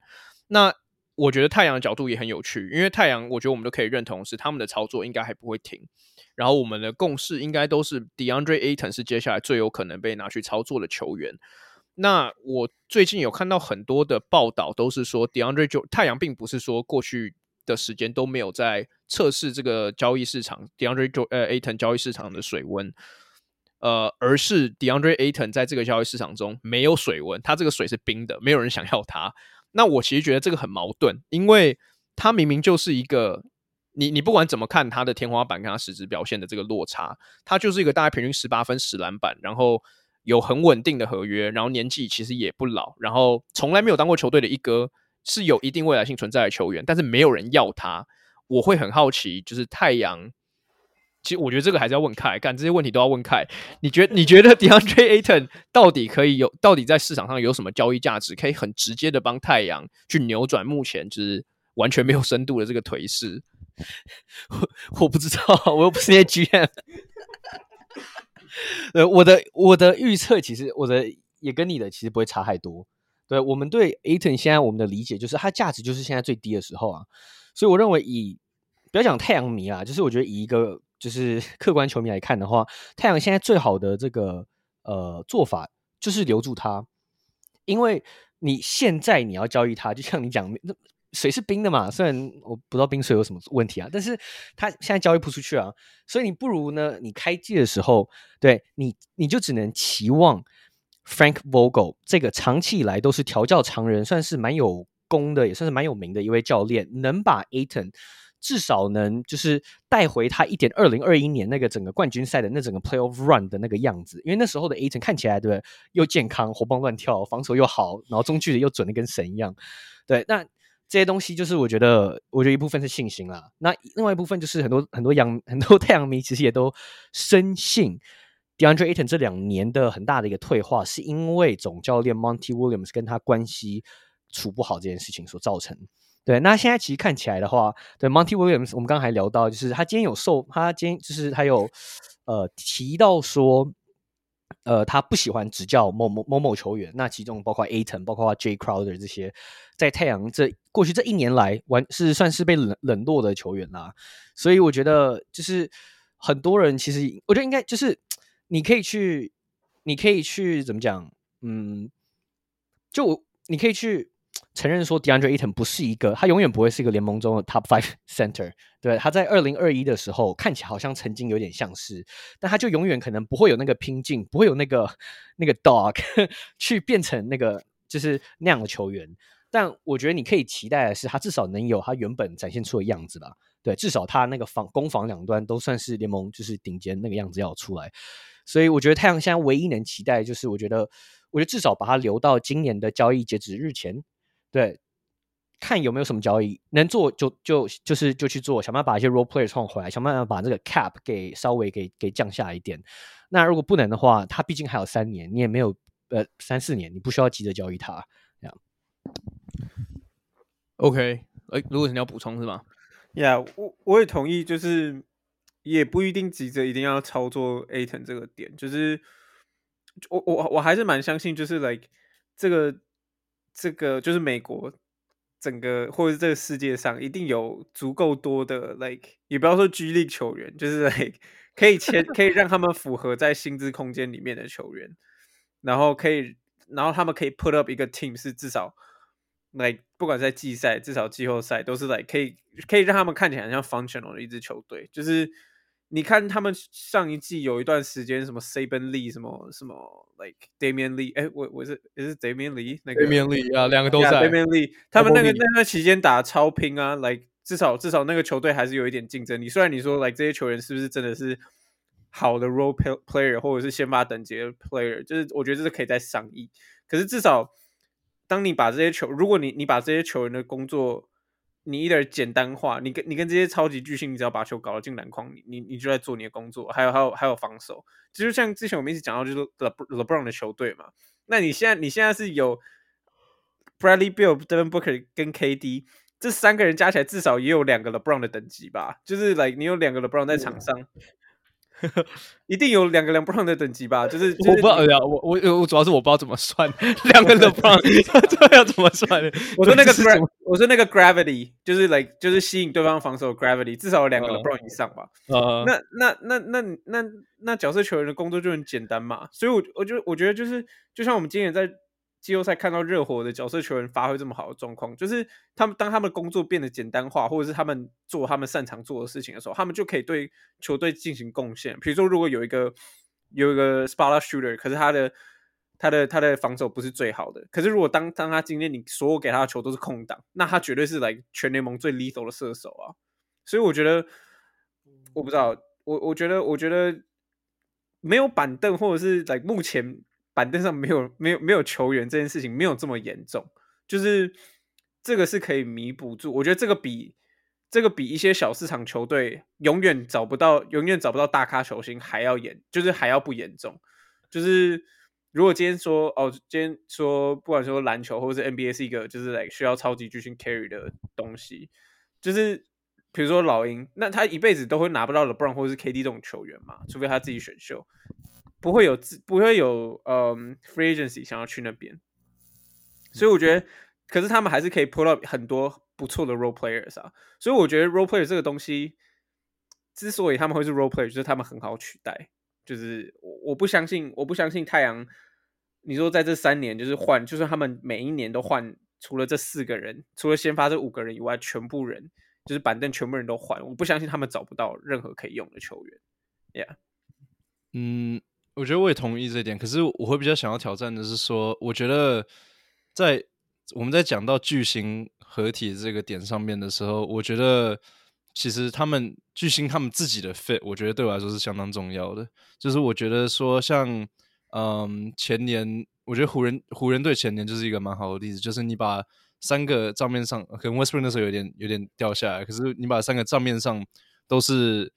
那我觉得太阳的角度也很有趣，因为太阳，我觉得我们都可以认同是他们的操作应该还不会停。然后我们的共识应该都是 DeAndre Ayton 是接下来最有可能被拿去操作的球员。那我最近有看到很多的报道，都是说 DeAndre 就太阳并不是说过去的时间都没有在测试这个交易市场 DeAndre 就呃 Ayton 交易市场的水温，呃，而是 DeAndre Ayton 在这个交易市场中没有水温，他这个水是冰的，没有人想要他。那我其实觉得这个很矛盾，因为他明明就是一个你你不管怎么看他的天花板跟他实质表现的这个落差，他就是一个大概平均十八分十篮板，然后有很稳定的合约，然后年纪其实也不老，然后从来没有当过球队的一哥，是有一定未来性存在的球员，但是没有人要他，我会很好奇，就是太阳。其实我觉得这个还是要问凯，干这些问题都要问凯。你觉得你觉得 DeAndre Ayton 到底可以有，到底在市场上有什么交易价值，可以很直接的帮太阳去扭转目前就是完全没有深度的这个颓势？我我不知道，我又不是那 GM。呃，我的我的预测其实我的也跟你的其实不会差太多。对，我们对 Aton 现在我们的理解就是它价值就是现在最低的时候啊，所以我认为以不要讲太阳迷啊，就是我觉得以一个。就是 客观球迷来看的话，太阳现在最好的这个呃做法就是留住他，因为你现在你要交易他，就像你讲，那水是冰的嘛。虽然我不知道冰水有什么问题啊，但是他现在交易不出去啊，所以你不如呢，你开季的时候，对你你就只能期望 Frank Vogel 这个长期以来都是调教常人，算是蛮有功的，也算是蛮有名的一位教练，能把 Aton 至少能就是带回他一点二零二一年那个整个冠军赛的那整个 playoff run 的那个样子，因为那时候的 Aton 看起来对不对，又健康，活蹦乱跳，防守又好，然后中距离又准的跟神一样。对，那这些东西就是我觉得，我觉得一部分是信心啦。那另外一部分就是很多很多阳很多太阳迷其实也都深信 DeAndre Aton 这两年的很大的一个退化，是因为总教练 Monty Williams 跟他关系处不好这件事情所造成。对，那现在其实看起来的话，对 Monty Williams，我们刚刚还聊到，就是他今天有受，他今天就是他有呃提到说，呃，他不喜欢执教某某某某球员，那其中包括 Aton，包括 Jay Crowder 这些，在太阳这过去这一年来，完是算是被冷冷落的球员啦。所以我觉得，就是很多人其实，我觉得应该就是你可以去，你可以去怎么讲，嗯，就你可以去。承认说，DeAndre Ayton 不是一个，他永远不会是一个联盟中的 Top Five Center。对，他在二零二一的时候看起来好像曾经有点像是，但他就永远可能不会有那个拼劲，不会有那个 那个 dog 去变成那个就是那样的球员。但我觉得你可以期待的是，他至少能有他原本展现出的样子吧。对，至少他那个防攻防两端都算是联盟就是顶尖那个样子要出来。所以我觉得太阳现在唯一能期待就是，我觉得，我觉得至少把它留到今年的交易截止日前，对，看有没有什么交易能做就就就是就去做，想办法把一些 role players 换回来，想办法把这个 cap 给稍微给给降下一点。那如果不能的话，他毕竟还有三年，你也没有呃三四年，你不需要急着交易他。这样。OK，哎，如果你要补充是吗？Yeah，我我也同意，就是。也不一定急着一定要操作 Ayton 这个点，就是我我我还是蛮相信，就是 like 这个这个就是美国整个或者这个世界上一定有足够多的 like 也不要说 G League 球员，就是 like 可以签可以让他们符合在薪资空间里面的球员，然后可以然后他们可以 put up 一个 team 是至少 like 不管在季赛至少季后赛都是 like 可以可以让他们看起来像 functional 的一支球队，就是。你看他们上一季有一段时间，什么 Saben Lee，什么什么 like Damian Lee，哎，我我是也是 Damian Lee 那个 Damian Lee 啊，两个都在 Damian Lee，他们那个那段期间打超拼啊，like 至少至少那个球队还是有一点竞争力。虽然你说 like 这些球员是不是真的是好的 role player 或者是先发等级的 player，就是我觉得这是可以再商议。可是至少当你把这些球，如果你你把这些球员的工作。你一点简单化，你跟你跟这些超级巨星，你只要把球搞得进篮筐，你你你就在做你的工作。还有还有还有防守，就像之前我们一直讲到，就是 Le LeBron 的球队嘛。那你现在你现在是有 Bradley Beal、Devin Booker 跟 KD 这三个人加起来，至少也有两个 LeBron 的等级吧？就是 like 你有两个 LeBron 在场上。嗯 一定有两个 LeBron 的等级吧？就是、就是、我不知道，我我我主要是我不知道怎么算两个 LeBron，这要怎么算？我说那个 gra，我说那个 gravity 就是 like 就是吸引对方防守 gravity，至少有两个 LeBron 以上吧。Uh, uh, 那那那那那那那角色球员的工作就很简单嘛。所以我，我我就我觉得就是，就像我们今年在。季后赛看到热火的角色球员发挥这么好的状况，就是他们当他们工作变得简单化，或者是他们做他们擅长做的事情的时候，他们就可以对球队进行贡献。比如说，如果有一个有一个 spot up shooter，可是他的他的他的防守不是最好的，可是如果当当他今天你所有给他的球都是空档，那他绝对是来全联盟最 lethal 的射手啊！所以我觉得，我不知道，我我觉得我觉得没有板凳，或者是在目前。板凳上没有没有没有球员这件事情没有这么严重，就是这个是可以弥补住。我觉得这个比这个比一些小市场球队永远找不到永远找不到大咖球星还要严，就是还要不严重。就是如果今天说哦，今天说不管说篮球或者是 NBA 是一个就是来需要超级巨星 carry 的东西，就是比如说老鹰，那他一辈子都会拿不到 LeBron 或是 KD 这种球员嘛，除非他自己选秀。不会有自不会有嗯 free agency 想要去那边，所以我觉得，可是他们还是可以 pull up 很多不错的 role players 啊，所以我觉得 role player 这个东西，之所以他们会是 role player，就是他们很好取代，就是我我不相信，我不相信太阳，你说在这三年就是换，就算他们每一年都换，除了这四个人，除了先发这五个人以外，全部人就是板凳全部人都换，我不相信他们找不到任何可以用的球员，yeah，嗯。我觉得我也同意这一点，可是我会比较想要挑战的是说，我觉得在我们在讲到巨星合体这个点上面的时候，我觉得其实他们巨星他们自己的 fit，我觉得对我来说是相当重要的。就是我觉得说像，嗯前年，我觉得湖人湖人队前年就是一个蛮好的例子，就是你把三个账面上，可能 Westbrook 那时候有点有点掉下来，可是你把三个账面上都是。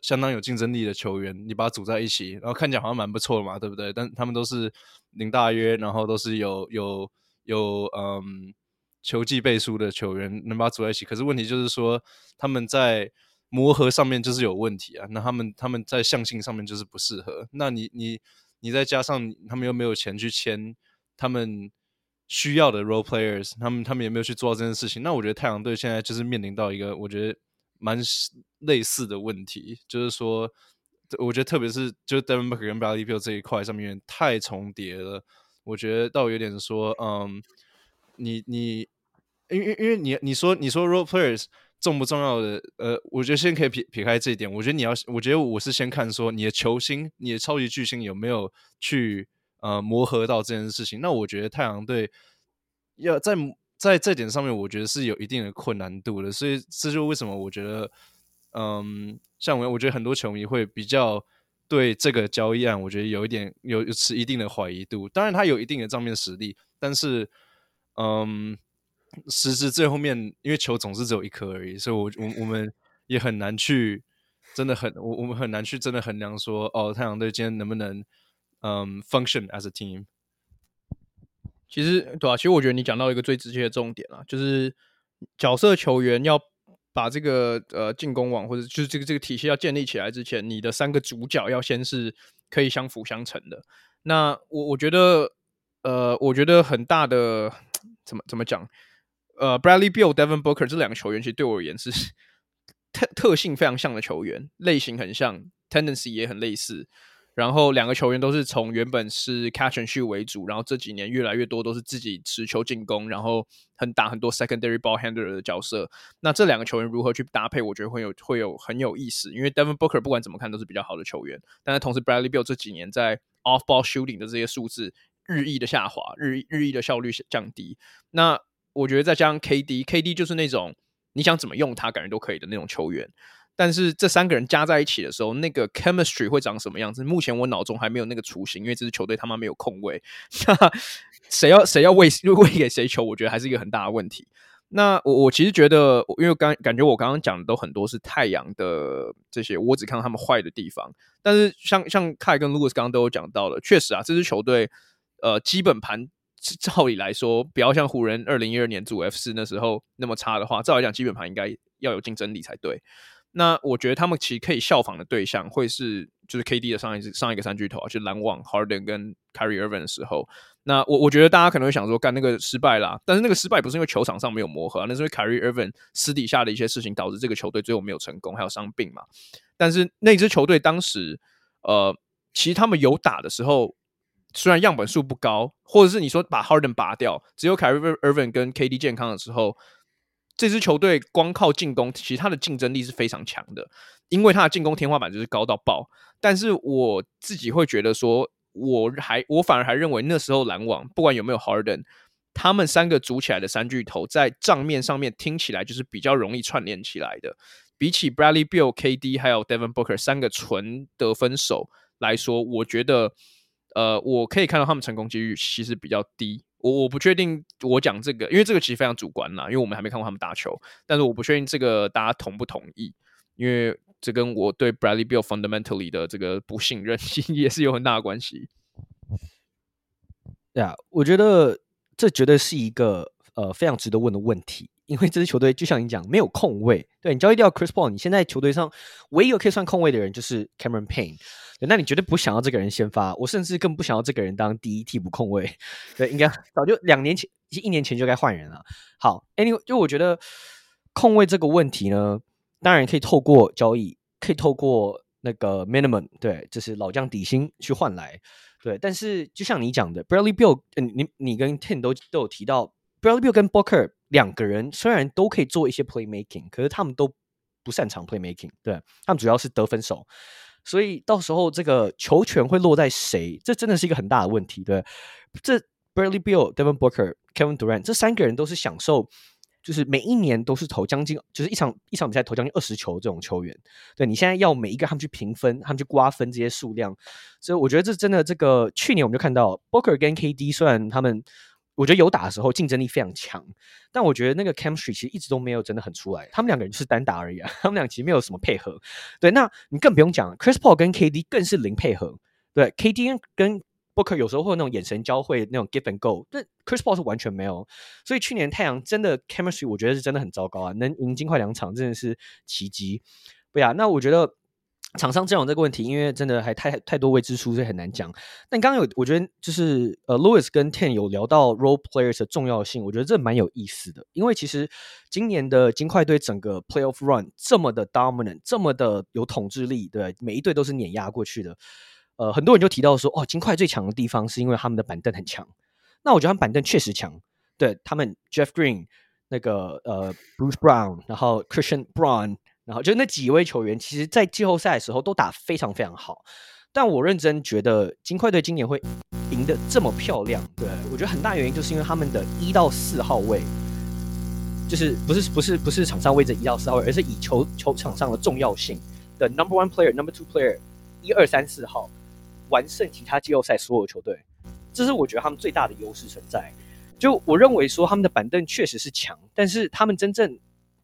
相当有竞争力的球员，你把它组在一起，然后看起来好像蛮不错的嘛，对不对？但他们都是领大约，然后都是有有有嗯球技背书的球员，能把它组在一起。可是问题就是说，他们在磨合上面就是有问题啊。那他们他们在象性上面就是不适合。那你你你再加上他们又没有钱去签他们需要的 role players，他们他们也没有去做到这件事情。那我觉得太阳队现在就是面临到一个，我觉得。蛮类似的问题，就是说，我觉得特别是就是 Devin Booker 跟 Bradley Beal 这一块上面太重叠了。我觉得倒有点说，嗯，你你，因为因为你你说你说 role players 重不重要的？呃，我觉得先可以撇撇开这一点。我觉得你要，我觉得我是先看说你的球星，你的超级巨星有没有去呃磨合到这件事情。那我觉得太阳队要在在这点上面，我觉得是有一定的困难度的。所以这就为什么我觉得，嗯，像我，我觉得很多球迷会比较对这个交易案，我觉得有一点有持一定的怀疑度。当然，他有一定的账面实力，但是，嗯，实质最后面，因为球总是只有一颗而已，所以我我我们也很难去。真的很，我我们很难去真的衡量说，哦，太阳队今天能不能，嗯，function as a team。其实，对啊，其实我觉得你讲到一个最直接的重点啊，就是角色球员要把这个呃进攻网或者就是这个这个体系要建立起来之前，你的三个主角要先是可以相辅相成的。那我我觉得，呃，我觉得很大的怎么怎么讲，呃，Bradley Beal、Devin Booker 这两个球员，其实对我而言是。特特性非常像的球员，类型很像，tendency 也很类似。然后两个球员都是从原本是 catch and shoot 为主，然后这几年越来越多都是自己持球进攻，然后很打很多 secondary ball handler 的角色。那这两个球员如何去搭配，我觉得会有会有很有意思。因为 Devin Booker 不管怎么看都是比较好的球员，但是同时 Bradley Beal 这几年在 off ball shooting 的这些数字日益的下滑，日日益的效率降低。那我觉得再加上 KD，KD 就是那种。你想怎么用他，感觉都可以的那种球员，但是这三个人加在一起的时候，那个 chemistry 会长什么样子？目前我脑中还没有那个雏形，因为这支球队他妈没有控卫，谁要谁要喂喂给谁球，我觉得还是一个很大的问题。那我我其实觉得，因为刚感觉我刚刚讲的都很多是太阳的这些，我只看到他们坏的地方。但是像像凯跟 Louis 刚刚都有讲到了，确实啊，这支球队呃基本盘。照理来说，不要像湖人二零一二年组 F 四那时候那么差的话，照来讲基本盘应该要有竞争力才对。那我觉得他们其实可以效仿的对象会是就是 KD 的上一上一个三巨头啊，就是篮网 Harden 跟 Kyrie Irving 的时候。那我我觉得大家可能会想说，干那个失败啦，但是那个失败不是因为球场上没有磨合，那是因为 Kyrie Irving 私底下的一些事情导致这个球队最后没有成功，还有伤病嘛。但是那支球队当时呃，其实他们有打的时候。虽然样本数不高，或者是你说把 Harden 拔掉，只有 Kyrie Irving 跟 KD 健康的时候，这支球队光靠进攻，其实它的竞争力是非常强的，因为它的进攻天花板就是高到爆。但是我自己会觉得说，我还我反而还认为那时候篮网不管有没有 Harden，他们三个组起来的三巨头在账面上面听起来就是比较容易串联起来的，比起 Bradley Beal、KD 还有 Devin Booker 三个纯得分手来说，我觉得。呃，我可以看到他们成功几率其实比较低。我我不确定我讲这个，因为这个其实非常主观啦，因为我们还没看过他们打球。但是我不确定这个大家同不同意，因为这跟我对 Bradley Beal fundamentally 的这个不信任 也是有很大的关系。对啊，我觉得这绝对是一个呃非常值得问的问题。因为这支球队就像你讲，没有控位。对，你交易掉 Chris Paul，你现在球队上唯一一个可以算控位的人就是 Cameron Payne。对，那你绝对不想要这个人先发，我甚至更不想要这个人当第一替补控卫。对，应该早就两年前、一年前就该换人了。好，Anyway，就我觉得控卫这个问题呢，当然可以透过交易，可以透过那个 minimum，对，就是老将底薪去换来。对，但是就像你讲的，Bradley Bill，你你跟 Ten 都都有提到。Bradley Bill 跟 Booker 两个人虽然都可以做一些 playmaking，可是他们都不擅长 playmaking，对，他们主要是得分手，所以到时候这个球权会落在谁？这真的是一个很大的问题，对。这 Bradley Beal、Devin Booker、Kevin Durant 这三个人都是享受，就是每一年都是投将近，就是一场一场比赛投将近二十球这种球员。对，你现在要每一个他们去评分，他们去瓜分这些数量，所以我觉得这真的这个去年我们就看到 Booker 跟 KD 虽然他们。我觉得有打的时候竞争力非常强，但我觉得那个 chemistry 其实一直都没有真的很出来。他们两个人是单打而已啊，他们俩其实没有什么配合。对，那你更不用讲，Chris Paul 跟 KD 更是零配合。对，KD 跟 Booker 有时候会有那种眼神交汇，那种 give and go，但 Chris Paul 是完全没有。所以去年太阳真的 chemistry 我觉得是真的很糟糕啊，能赢金块两场真的是奇迹。对啊，那我觉得。厂商阵容这个问题，因为真的还太太多未知数，所以很难讲。但刚刚有，我觉得就是呃，Louis 跟 Ten 有聊到 role players 的重要性，我觉得这蛮有意思的。因为其实今年的金块队整个 playoff run 这么的 dominant，这么的有统治力，对，每一队都是碾压过去的。呃，很多人就提到说，哦，金块最强的地方是因为他们的板凳很强。那我觉得他们板凳确实强，对他们 Jeff Green 那个呃 Bruce Brown，然后 Christian Braun。然后就那几位球员，其实，在季后赛的时候都打非常非常好。但我认真觉得，金块队今年会赢得这么漂亮，对，我觉得很大原因就是因为他们的一到四号位就是不是不是不是场上位置一到四号位，而是以球球场上的重要性的 number one player、number two player 一二三四号完胜其他季后赛所有球队，这是我觉得他们最大的优势存在。就我认为说他们的板凳确实是强，但是他们真正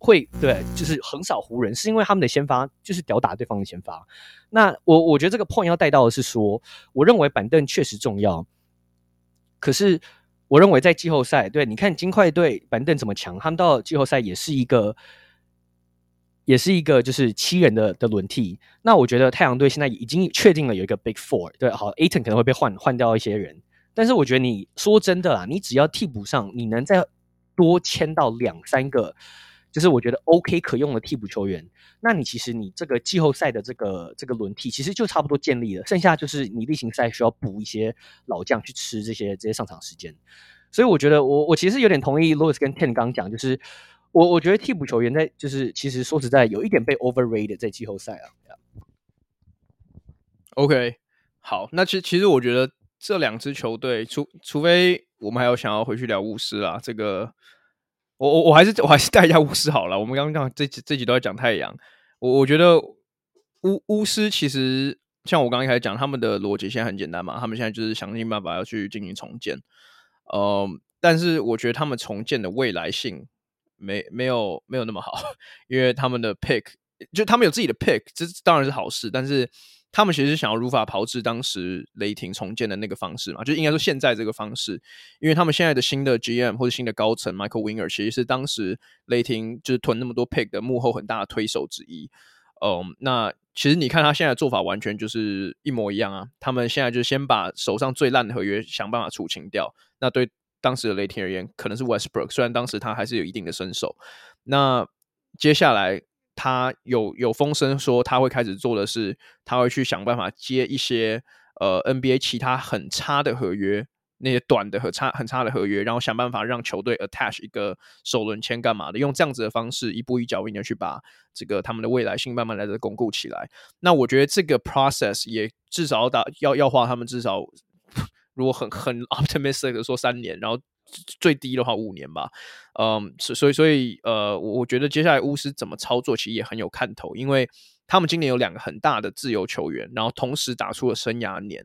会对就是横扫湖人，是因为他们的先发就是吊打对方的先发。那我我觉得这个 point 要带到的是说，我认为板凳确实重要，可是。我认为在季后赛，对，你看金块队板凳怎么强，他们到季后赛也是一个，也是一个就是七人的的轮替。那我觉得太阳队现在已经确定了有一个 Big Four，对，好，Aton 可能会被换换掉一些人，但是我觉得你说真的啦，你只要替补上，你能再多签到两三个。就是我觉得 OK 可用的替补球员，那你其实你这个季后赛的这个这个轮替其实就差不多建立了，剩下就是你例行赛需要补一些老将去吃这些这些上场时间，所以我觉得我我其实有点同意 Louis 跟 Ten 刚讲，就是我我觉得替补球员在就是其实说实在有一点被 overrated 在季后赛啊。OK，好，那其实其实我觉得这两支球队，除除非我们还有想要回去聊巫师啊，这个。我我我还是我还是带一下巫师好了。我们刚刚这这集都在讲太阳，我我觉得巫巫师其实像我刚刚开始讲，他们的逻辑现在很简单嘛，他们现在就是想尽办法要去进行重建。呃，但是我觉得他们重建的未来性没没有没有那么好，因为他们的 pick 就他们有自己的 pick，这当然是好事，但是。他们其实想要如法炮制当时雷霆重建的那个方式嘛，就应该说现在这个方式，因为他们现在的新的 GM 或者新的高层 Michael Winger 其实是当时雷霆就是囤那么多 pick 的幕后很大的推手之一。嗯，那其实你看他现在的做法完全就是一模一样啊。他们现在就先把手上最烂的合约想办法出清掉。那对当时的雷霆而言，可能是 Westbrook，虽然当时他还是有一定的身手。那接下来。他有有风声说他会开始做的是，他会去想办法接一些呃 NBA 其他很差的合约，那些短的和差很差的合约，然后想办法让球队 attach 一个首轮签干嘛的，用这样子的方式一步一脚印的去把这个他们的未来性慢慢来的巩固起来。那我觉得这个 process 也至少要打要要花他们至少 如果很很 optimistic 的说三年，然后。最低的话五年吧，嗯，所所以所以呃，我我觉得接下来巫师怎么操作其实也很有看头，因为他们今年有两个很大的自由球员，然后同时打出了生涯年。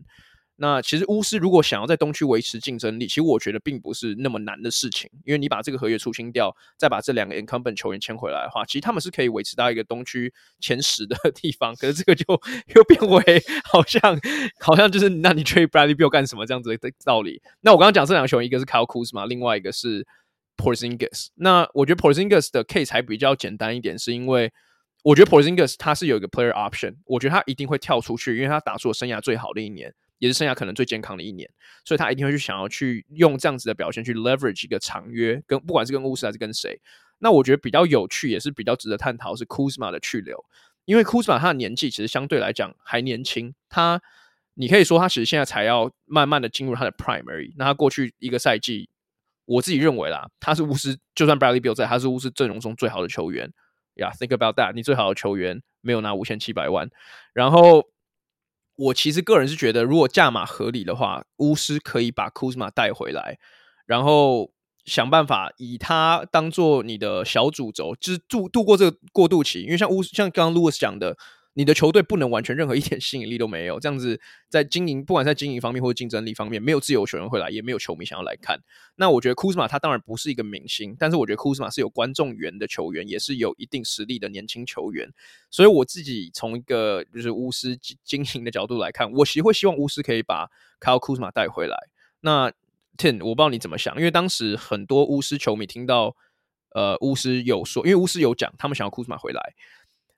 那其实巫师如果想要在东区维持竞争力，其实我觉得并不是那么难的事情，因为你把这个合约出清掉，再把这两个 incumbent 球员签回来的话，其实他们是可以维持到一个东区前十的 地方。可是这个就又变为好像好像就是那你 trade Bradley Beal 干什么这样子的道理。那我刚刚讲这两个球员，一个是 Kyle Kuzma，另外一个是 Porzingis。那我觉得 Porzingis 的 case 还比较简单一点，是因为我觉得 Porzingis 他是有一个 player option，我觉得他一定会跳出去，因为他打出了生涯最好的一年。也是生涯可能最健康的一年，所以他一定会去想要去用这样子的表现去 leverage 一个长约，跟不管是跟巫师还是跟谁。那我觉得比较有趣，也是比较值得探讨是 Kuzma 的去留，因为 Kuzma 他的年纪其实相对来讲还年轻，他你可以说他其实现在才要慢慢的进入他的 primary，。那他过去一个赛季，我自己认为啦，他是巫师，就算 Bradley Beal 在，他是巫师阵容中最好的球员。Yeah，think about that，你最好的球员没有拿五千七百万，然后。我其实个人是觉得，如果价码合理的话，巫师可以把库兹马带回来，然后想办法以他当做你的小主轴，就是度度过这个过渡期。因为像巫像刚刚 Louis 讲的。你的球队不能完全任何一点吸引力都没有，这样子在经营，不管在经营方面或者竞争力方面，没有自由球员会来，也没有球迷想要来看。那我觉得库斯马他当然不是一个明星，但是我觉得库斯马是有观众缘的球员，也是有一定实力的年轻球员。所以我自己从一个就是巫师经营的角度来看，我其实会希望巫师可以把卡尔库斯马带回来。那 Tim，我不知道你怎么想，因为当时很多巫师球迷听到呃巫师有说，因为巫师有讲他们想要库斯马回来，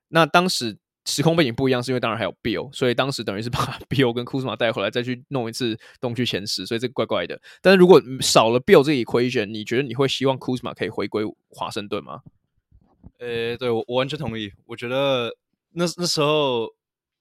那当时。时空背景不一样，是因为当然还有 Bill，所以当时等于是把 Bill 跟 Kuzma 带回来，再去弄一次东区前十，所以这个怪怪的。但是如果少了 Bill 这个 equation，你觉得你会希望 Kuzma 可以回归华盛顿吗？呃、对我我完全同意。我觉得那那时候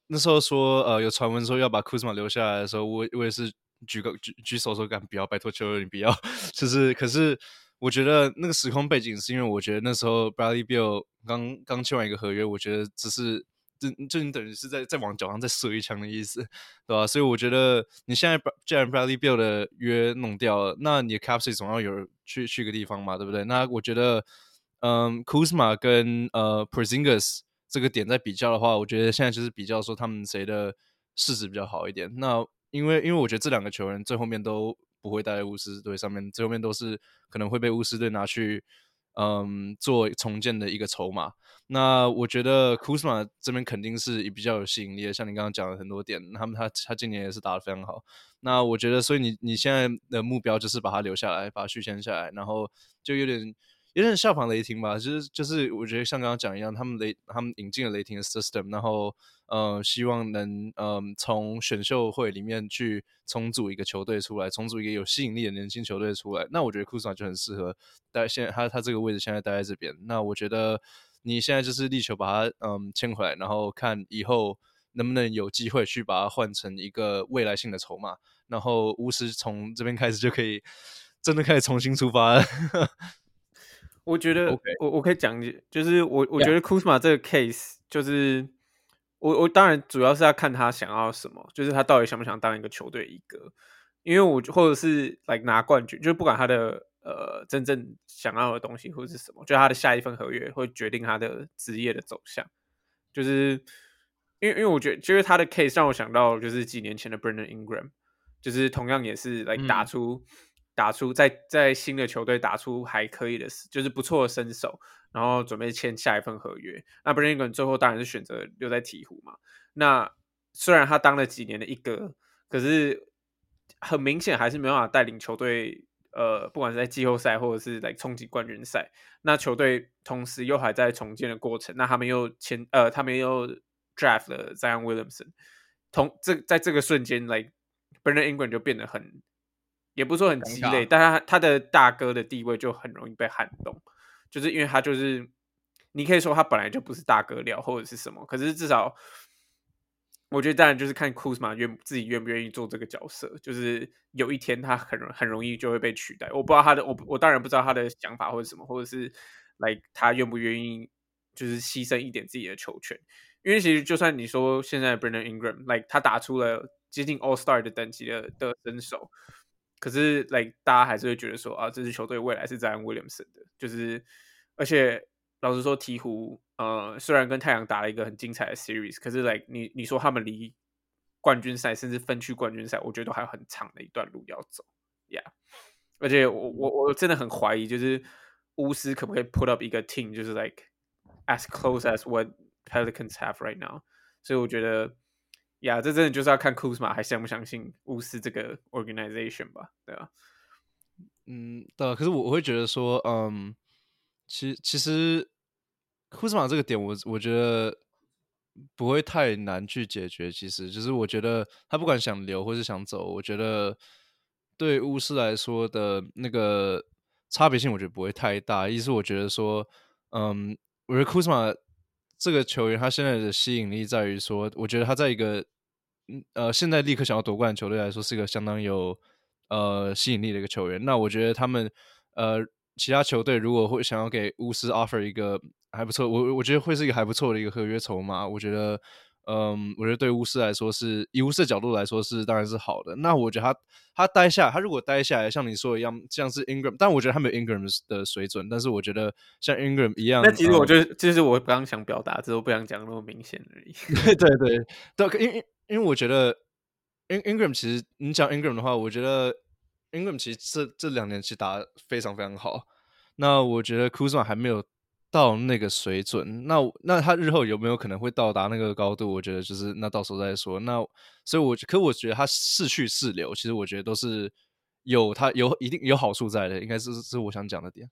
那时候说呃有传闻说要把 Kuzma 留下来的时候，我我也是举个举举手说干不要，拜托求求你不要。就是可是我觉得那个时空背景是因为我觉得那时候 Bradley Bill 刚刚签完一个合约，我觉得只是。就就你等于是在在往脚上再射一枪的意思，对吧？所以我觉得你现在既然 Bradley Beal 的约弄掉了，那你的 Cap 总要有去去个地方嘛，对不对？那我觉得，嗯，Kuzma 跟呃 Porzingis 这个点在比较的话，我觉得现在就是比较说他们谁的市值比较好一点。那因为因为我觉得这两个球员最后面都不会待在巫师队上面，最后面都是可能会被巫师队拿去嗯做重建的一个筹码。那我觉得库斯马这边肯定是也比较有吸引力的，像你刚刚讲的很多点，他们他他今年也是打得非常好。那我觉得，所以你你现在的目标就是把他留下来，把他续签下来，然后就有点。有点效仿雷霆吧，就是就是，我觉得像刚刚讲一样，他们雷他们引进了雷霆的 system，然后呃，希望能嗯、从选秀会里面去重组一个球队出来，重组一个有吸引力的年轻球队出来。那我觉得库兹马就很适合待现在他他这个位置现在待在这边。那我觉得你现在就是力求把他嗯签回来，然后看以后能不能有机会去把它换成一个未来性的筹码，然后巫师从这边开始就可以真的开始重新出发了。我觉得.我我可以讲，就是我我觉得 Kuzma 这个 case，就是我我当然主要是要看他想要什么，就是他到底想不想当一个球队一哥，因为我或者是 like 拿冠军，就是不管他的呃真正想要的东西或者是什么，就他的下一份合约会决定他的职业的走向，就是因为因为我觉得就是他的 case 让我想到就是几年前的 Brandon Ingram，就是同样也是来、打出。嗯打出在在新的球队打出还可以的，就是不错的身手，然后准备签下一份合约。那 Brandon Ingram 最后当然是选择留在鹈鹕嘛。那虽然他当了几年的一哥，可是很明显还是没办法带领球队。呃，不管是在季后赛或者是来冲击冠军赛，那球队同时又还在重建的过程。那他们又签呃，他们又 draft 了 Zion Williamson。同这在这个瞬间，来 Brandon Ingram 就变得很。也不是说很鸡肋，但他他的大哥的地位就很容易被撼动，就是因为他就是你可以说他本来就不是大哥料或者是什么，可是至少我觉得当然就是看库兹马愿自己愿不愿意做这个角色，就是有一天他很很容易就会被取代。我不知道他的我我当然不知道他的想法或者什么，或者是来、like, 他愿不愿意就是牺牲一点自己的球权，因为其实就算你说现在 Brandon Ingram，like 他打出了接近 All Star 的等级的的身手。可是，like 大家还是会觉得说啊，这支球队未来是 Zion Williamson 的，就是，而且老实说，鹈鹕呃虽然跟太阳打了一个很精彩的 series，可是，like 你你说他们离冠军赛甚至分区冠军赛，我觉得都还有很长的一段路要走，Yeah。而且我我我真的很怀疑，就是巫师可不可以 put up 一个 team，就是 like as close as what Pelicans have right now，所以我觉得。呀这真的就是要看库斯马还相不相信巫师这个 organization 吧？对啊，嗯，对啊。可是我我会觉得说，嗯，其其实库斯马这个点我，我觉得不会太难去解决。其实就是我觉得他不管想留或是想走，我觉得对巫师来说的那个差别性，我觉得不会太大。意思我觉得说，嗯，我觉得库斯马。这个球员他现在的吸引力在于说，我觉得他在一个呃现在立刻想要夺冠的球队来说，是一个相当有呃吸引力的一个球员。那我觉得他们呃其他球队如果会想要给巫师 offer 一个还不错，我我觉得会是一个还不错的一个合约筹码。我觉得。嗯，我觉得对巫师来说是，以巫师的角度来说是，当然是好的。那我觉得他他待下，他如果待下来，像你说一样，像是 Ingram，但我觉得他没有 Ingram 的水准。但是我觉得像 Ingram 一样，那其实我觉得，就、嗯、是我刚刚想表达，只是我不想讲那么明显而已。对对对，对，因因因为我觉得 In Ingram 其实你讲 Ingram 的话，我觉得 Ingram 其实这这两年其实打得非常非常好。那我觉得 Kuzma 还没有。到那个水准，那那他日后有没有可能会到达那个高度？我觉得就是那到时候再说。那所以我，可我觉得他是去是留，其实我觉得都是有他有一定有好处在的，应该是是我想讲的点。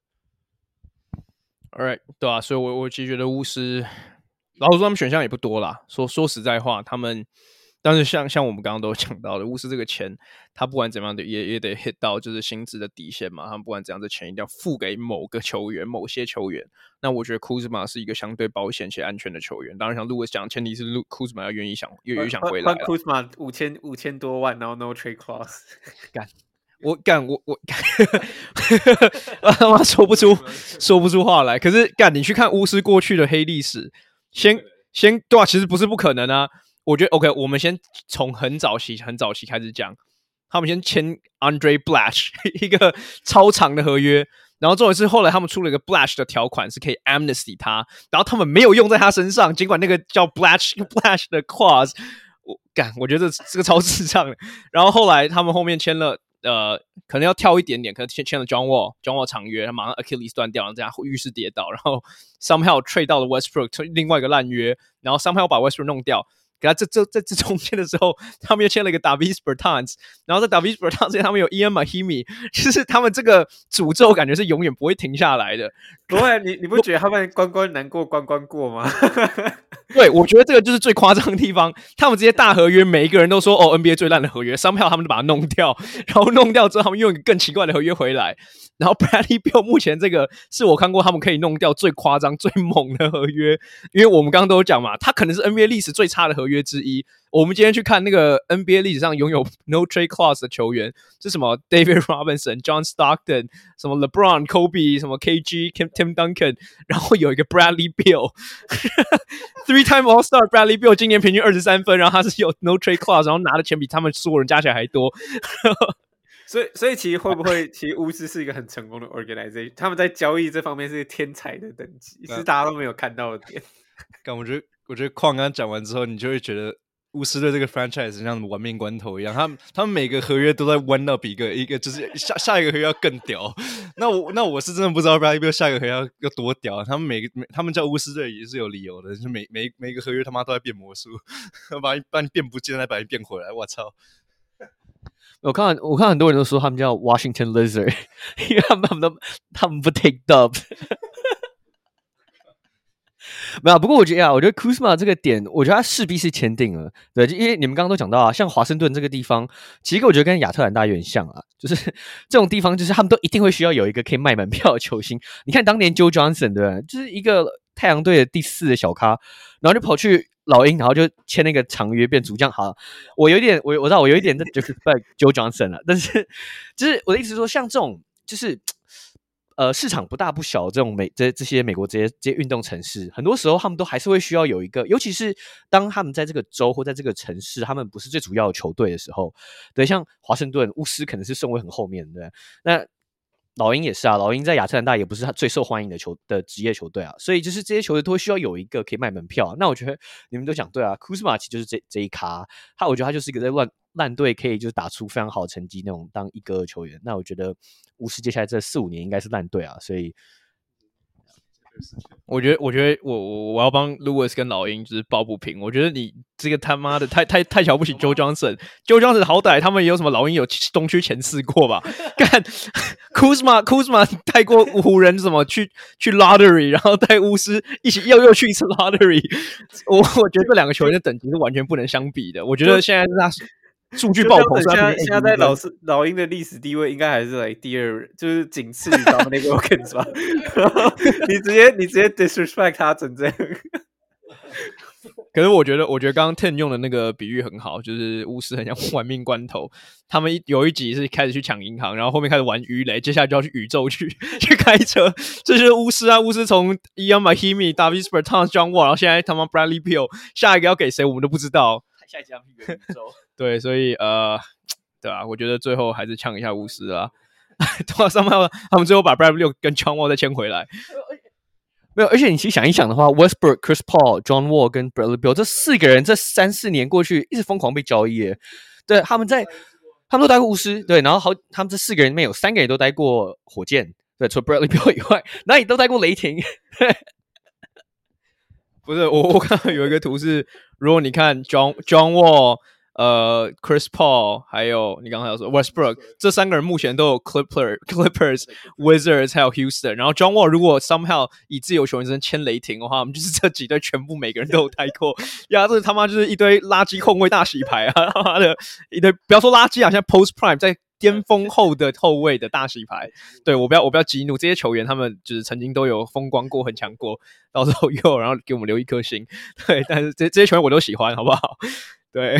All right，对啊，所以我我其实觉得巫师，老实说他们选项也不多啦。说说实在话，他们。但是像像我们刚刚都讲到的，巫师这个钱，他不管怎么样的也也得 hit 到就是薪资的底线嘛。他们不管怎样，这钱一定要付给某个球员、某些球员。那我觉得库兹马是一个相对保险且安全的球员。当然，像路易斯讲，前提是路库兹马要愿意想，愿意想回来。库兹马五千五千多万，然后 no trade clause，干我干我我干，我 他妈说不出说不出话来。可是干你去看巫师过去的黑历史，先先对啊，其实不是不可能啊。我觉得 OK，我们先从很早期、很早期开始讲。他们先签 Andre Blatch 一个超长的合约，然后重点是后来他们出了一个 Blatch 的条款，是可以 amnesty 他，然后他们没有用在他身上，尽管那个叫 Blatch Blatch 的 clause，我干，我觉得这个超智障的。然后后来他们后面签了，呃，可能要跳一点点，可能签签了 John Wall，John Wall 长约，他马上 Achilles 断掉，然后这样浴室跌倒，然后 somehow trade 到了 Westbrook，另外一个烂约，然后 somehow 把 Westbrook 弄掉。给他这这在这中间的时候，他们又签了一个 Davis Bertans，然后在 Davis Bertans 他们有 Ian Mahinmi，就是他们这个诅咒感觉是永远不会停下来的。不会，你你不觉得他们关关难过关关过吗？对，我觉得这个就是最夸张的地方。他们这些大合约，每一个人都说哦，NBA 最烂的合约，somehow 他们就把它弄掉，然后弄掉之后，他们用一个更奇怪的合约回来。然后 Bradley Bill 目前这个是我看过他们可以弄掉最夸张、最猛的合约，因为我们刚刚都有讲嘛，他可能是 NBA 历史最差的合约之一。我们今天去看那个 NBA 历史上拥有 No Trade Clause 的球员是什么？David Robinson、John Stockton、什么 LeBron、Kobe、什么 KG、Tim Tim Duncan，然后有一个 Bradley Beal，Three-time All-Star Bradley Beal 今年平均二十三分，然后他是有 No Trade Clause，然后拿的钱比他们所有人加起来还多。所以，所以其实会不会，其实巫师是一个很成功的 organization，他们在交易这方面是天才的等级，是大家都没有看到的点。但我觉得，我觉得矿刚讲完之后，你就会觉得巫师的这个 franchise 像玩命关头一样，他们他们每个合约都在 one up 一个一个，就是下下一个合约要更屌。那我那我是真的不知道 Bradley Beal 下一个合约要要多屌。他们每个每他们叫巫师队也是有理由的，就是每每每个合约他妈都在变魔术，把你把你变不见，再把你变回来。我操！我看我看很多人都说他们叫 Washington Lizard，因为他们他们都他们不 take dub。没有，不过我觉得啊，我觉得 Kuzma 这个点，我觉得他势必是签订了。对，因为你们刚刚都讲到啊，像华盛顿这个地方，其实我觉得跟亚特兰大有点像啊，就是这种地方，就是他们都一定会需要有一个可以卖门票的球星。你看当年 Joe Johnson 对吧，就是一个太阳队的第四的小咖，然后就跑去。老鹰，然后就签那个长约变主将。好，我有点，我我知道我有一点就是 Joe Johnson 了，但是就是我的意思是说，像这种就是呃市场不大不小这种美这这些美国这些这些运动城市，很多时候他们都还是会需要有一个，尤其是当他们在这个州或在这个城市，他们不是最主要的球队的时候，对，像华盛顿巫师可能是顺位很后面的，那。老鹰也是啊，老鹰在亚特兰大也不是他最受欢迎的球的职业球队啊，所以就是这些球队都会需要有一个可以卖门票。那我觉得你们都讲对啊，Kuzma 其实就是这这一咖，他我觉得他就是一个在乱烂队可以就是打出非常好的成绩那种当一哥的球员。那我觉得巫师接下来这四五年应该是烂队啊，所以。我觉得，我觉得我我我要帮 Lewis 跟老鹰就是抱不平。我觉得你这个他妈的太太太瞧不起 Joe Johnson。Joe Johnson 好歹他们有什么老鹰有东区前四过吧？干 Kuzma Kuzma 带过湖人什么去去 Lottery，然后带巫师一起又又去一次 Lottery。我我觉得这两个球员的等级是完全不能相比的。我觉得现在是他。数据爆棚，现在现在在老师老鹰的历史地位应该还是来第二，就是仅次于 Dominique Wilkins 吧？你直接你直接 disrespect 他整这样。可是我觉得，我觉得刚刚 Ten 用的那个比喻很好，就是巫师很像 玩命关头。他们有一集是开始去抢银行，然后后面开始玩鱼雷，接下来就要去宇宙去去开车。这就是巫师啊！巫师从 Ian Mahinmi、Davis Bertans、John Wall，然后现在他妈 Bradley Beal，下一个要给谁我们都不知道。下一集要去元宇宙。对，所以呃，对啊，我觉得最后还是呛一下巫师 啊。通过上面他们最后把 Bradley 跟 John Wall 再签回来。没有，而且你其实想一想的话，Westbrook、Chris Paul、John Wall 跟 Bradley Beal 这四个人，这三四年过去一直疯狂被交易。对，他们在，他们都待过巫师。对，然后好，他们这四个人里面有三个人都待过火箭。对，除了 Bradley Beal 以外，哪里都待过雷霆。不是，我我看到有一个图是，如果你看 John John Wall。呃，Chris Paul，还有你刚才有说 Westbrook，这三个人目前都有 Clipper, Clippers、Wizards，还有 Houston。然后 John Wall 如果 somehow 以自由球员身份签雷霆的话，我们就是这几队全部每个人都有 待过。呀，这他妈就是一堆垃圾控卫大洗牌啊！他妈的一堆，不要说垃圾啊，像 Post Prime 在巅峰后的后卫的大洗牌。对，我不要，我不要激怒这些球员，他们就是曾经都有风光过，很强过，到时候又然后给我们留一颗心。对，但是这这些球员我都喜欢，好不好？对。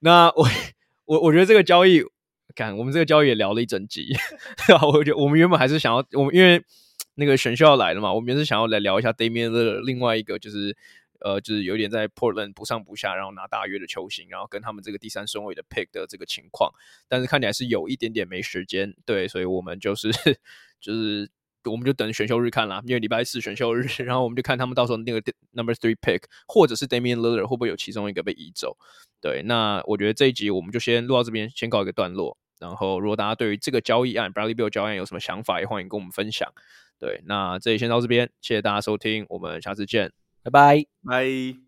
那我我我觉得这个交易，看我们这个交易也聊了一整集，对吧？我觉得我们原本还是想要，我们因为那个选秀要来了嘛，我们也是想要来聊一下 Damian 的另外一个，就是呃，就是有点在 Portland 不上不下，然后拿大约的球星，然后跟他们这个第三顺位的 pick 的这个情况，但是看起来是有一点点没时间，对，所以我们就是 就是我们就等选秀日看啦，因为礼拜四选秀日，然后我们就看他们到时候那个 number three pick 或者是 Damian Lillard 会不会有其中一个被移走。对，那我觉得这一集我们就先录到这边，先告一个段落。然后如果大家对于这个交易案 Bradley Bill 交易案有什么想法，也欢迎跟我们分享。对，那这里先到这边，谢谢大家收听，我们下次见，拜拜，拜。